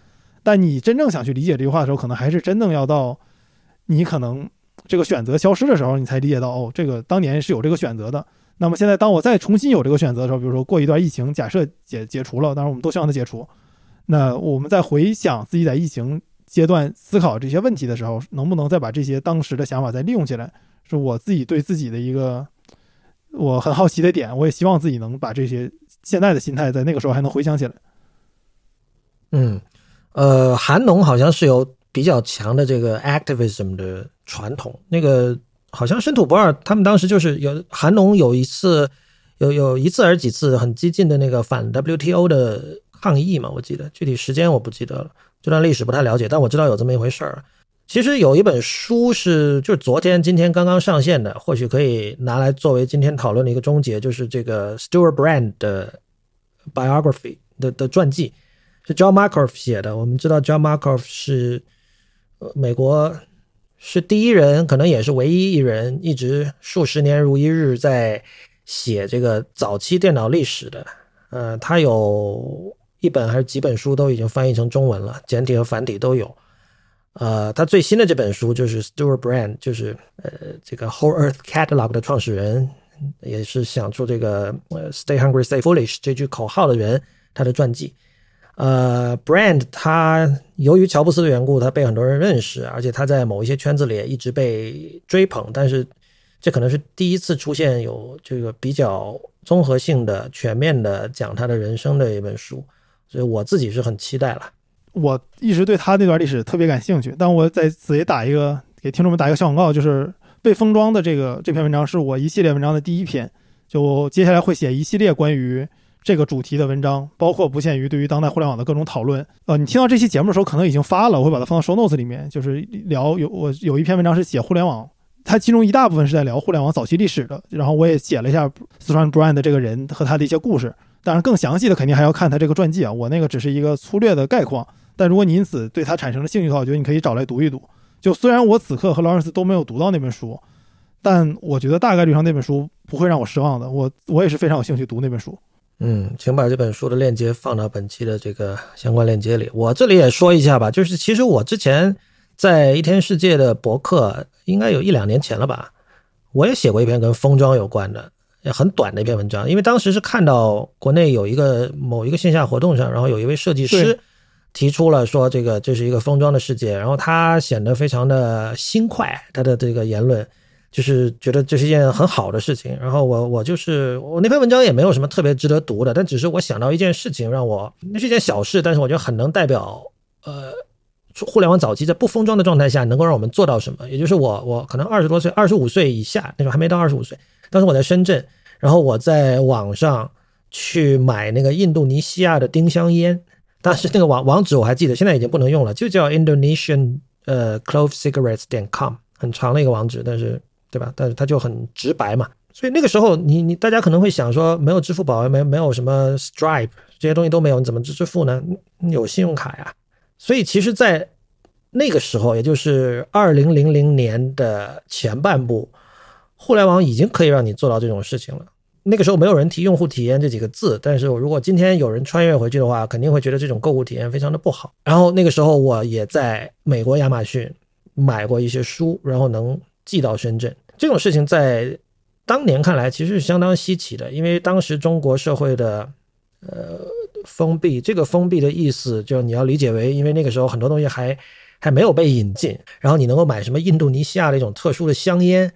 但你真正想去理解这句话的时候，可能还是真正要到你可能这个选择消失的时候，你才理解到哦，这个当年是有这个选择的。那么现在，当我再重新有这个选择的时候，比如说过一段疫情，假设解解除了，当然我们都希望它解除。那我们在回想自己在疫情阶段思考这些问题的时候，能不能再把这些当时的想法再利用起来？是我自己对自己的一个我很好奇的点。我也希望自己能把这些现在的心态在那个时候还能回想起来。嗯，呃，韩农好像是有比较强的这个 activism 的传统，那个。好像深土不二，他们当时就是有韩农有一次，有有一次还是几次很激进的那个反 WTO 的抗议嘛？我记得具体时间我不记得了，这段历史不太了解，但我知道有这么一回事儿。其实有一本书是就是昨天今天刚刚上线的，或许可以拿来作为今天讨论的一个终结，就是这个 Stewart Brand 的 biography 的的传记，是 John Markoff 写的。我们知道 John Markoff 是呃美国。是第一人，可能也是唯一一人，一直数十年如一日在写这个早期电脑历史的。呃，他有一本还是几本书都已经翻译成中文了，简体和繁体都有。呃，他最新的这本书就是 Stuart Brand，就是呃这个 Whole Earth Catalog 的创始人，也是想出这个呃 Stay Hungry, Stay Foolish 这句口号的人，他的传记。呃，Brand 他由于乔布斯的缘故，他被很多人认识，而且他在某一些圈子里也一直被追捧。但是这可能是第一次出现有这个比较综合性的、全面的讲他的人生的一本书，所以我自己是很期待了。我一直对他那段历史特别感兴趣，但我在此也打一个给听众们打一个小广告，就是被封装的这个这篇文章是我一系列文章的第一篇，就接下来会写一系列关于。这个主题的文章，包括不限于对于当代互联网的各种讨论。呃，你听到这期节目的时候，可能已经发了，我会把它放到 show notes 里面，就是聊有我有一篇文章是写互联网，它其中一大部分是在聊互联网早期历史的。然后我也写了一下四川 Brand 的这个人和他的一些故事。当然，更详细的肯定还要看他这个传记啊。我那个只是一个粗略的概况。但如果你因此对他产生了兴趣的话，我觉得你可以找来读一读。就虽然我此刻和劳伦斯都没有读到那本书，但我觉得大概率上那本书不会让我失望的。我我也是非常有兴趣读那本书。嗯，请把这本书的链接放到本期的这个相关链接里。我这里也说一下吧，就是其实我之前在一天世界的博客，应该有一两年前了吧，我也写过一篇跟封装有关的，很短的一篇文章。因为当时是看到国内有一个某一个线下活动上，然后有一位设计师提出了说这个这是一个封装的世界，然后他显得非常的新快，他的这个言论。就是觉得这是一件很好的事情，然后我我就是我那篇文章也没有什么特别值得读的，但只是我想到一件事情，让我那是一件小事，但是我觉得很能代表呃互联网早期在不封装的状态下能够让我们做到什么。也就是我我可能二十多岁，二十五岁以下那时候还没到二十五岁，当时我在深圳，然后我在网上去买那个印度尼西亚的丁香烟，当时那个网网址我还记得，现在已经不能用了，就叫 Indonesian 呃 Clove Cigarettes 点 com，很长的一个网址，但是。对吧？但是它就很直白嘛，所以那个时候你你大家可能会想说，没有支付宝，没没有什么 Stripe 这些东西都没有，你怎么支支付呢？有信用卡呀。所以其实，在那个时候，也就是二零零零年的前半部，互联网已经可以让你做到这种事情了。那个时候没有人提用户体验这几个字，但是如果今天有人穿越回去的话，肯定会觉得这种购物体验非常的不好。然后那个时候我也在美国亚马逊买过一些书，然后能。寄到深圳这种事情，在当年看来其实是相当稀奇的，因为当时中国社会的呃封闭，这个封闭的意思，就你要理解为，因为那个时候很多东西还还没有被引进，然后你能够买什么印度尼西亚的一种特殊的香烟，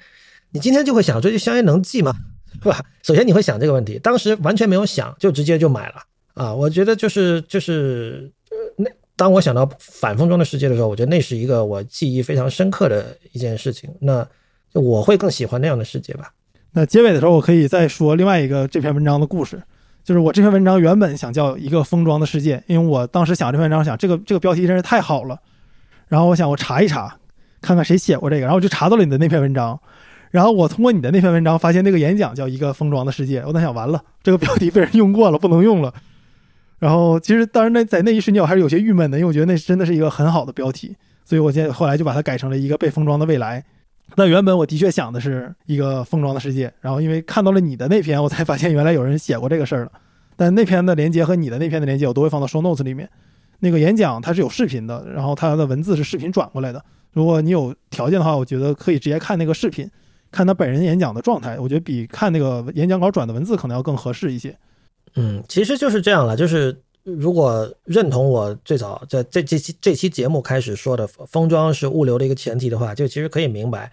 你今天就会想，这些香烟能寄吗？是吧？首先你会想这个问题，当时完全没有想，就直接就买了啊！我觉得就是就是那。当我想到反封装的世界的时候，我觉得那是一个我记忆非常深刻的一件事情。那我会更喜欢那样的世界吧。那结尾的时候，我可以再说另外一个这篇文章的故事，就是我这篇文章原本想叫一个封装的世界，因为我当时想这篇文章，想这个这个标题真是太好了。然后我想我查一查，看看谁写过这个，然后我就查到了你的那篇文章。然后我通过你的那篇文章，发现那个演讲叫一个封装的世界。我在想，完了，这个标题被人用过了，不能用了。然后其实，当然那在那一瞬间我还是有些郁闷的，因为我觉得那真的是一个很好的标题，所以我现在后来就把它改成了一个被封装的未来。那原本我的确想的是一个封装的世界，然后因为看到了你的那篇，我才发现原来有人写过这个事儿了。但那篇的连接和你的那篇的连接，我都会放到 show notes 里面。那个演讲它是有视频的，然后它的文字是视频转过来的。如果你有条件的话，我觉得可以直接看那个视频，看他本人演讲的状态，我觉得比看那个演讲稿转的文字可能要更合适一些。嗯，其实就是这样了。就是如果认同我最早在这这期这期节目开始说的封装是物流的一个前提的话，就其实可以明白，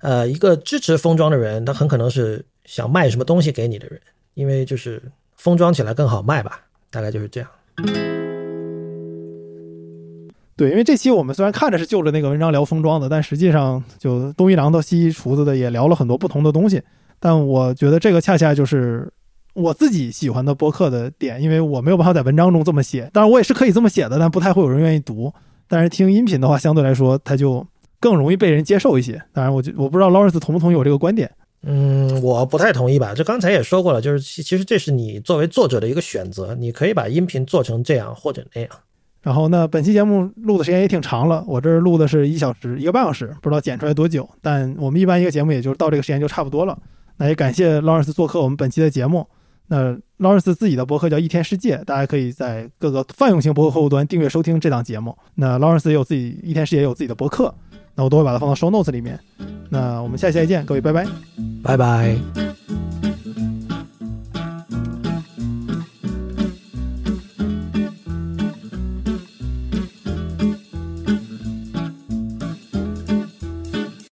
呃，一个支持封装的人，他很可能是想卖什么东西给你的人，因为就是封装起来更好卖吧，大概就是这样。对，因为这期我们虽然看着是就着那个文章聊封装的，但实际上就东一榔头西一厨子的也聊了很多不同的东西，但我觉得这个恰恰就是。我自己喜欢的播客的点，因为我没有办法在文章中这么写，当然我也是可以这么写的，但不太会有人愿意读。但是听音频的话，相对来说它就更容易被人接受一些。当然，我就我不知道劳伦斯同不同意我这个观点。嗯，我不太同意吧。这刚才也说过了，就是其其实这是你作为作者的一个选择，你可以把音频做成这样或者那样。然后那本期节目录的时间也挺长了，我这儿录的是一小时一个半小时，不知道剪出来多久。但我们一般一个节目也就是到这个时间就差不多了。那也感谢劳伦斯做客我们本期的节目。那劳伦斯自己的博客叫一天世界，大家可以在各个泛用型博客客户端订阅收听这档节目。那劳伦斯也有自己一天世界也有自己的博客，那我都会把它放到 show notes 里面。那我们下期再见，各位拜拜。拜拜。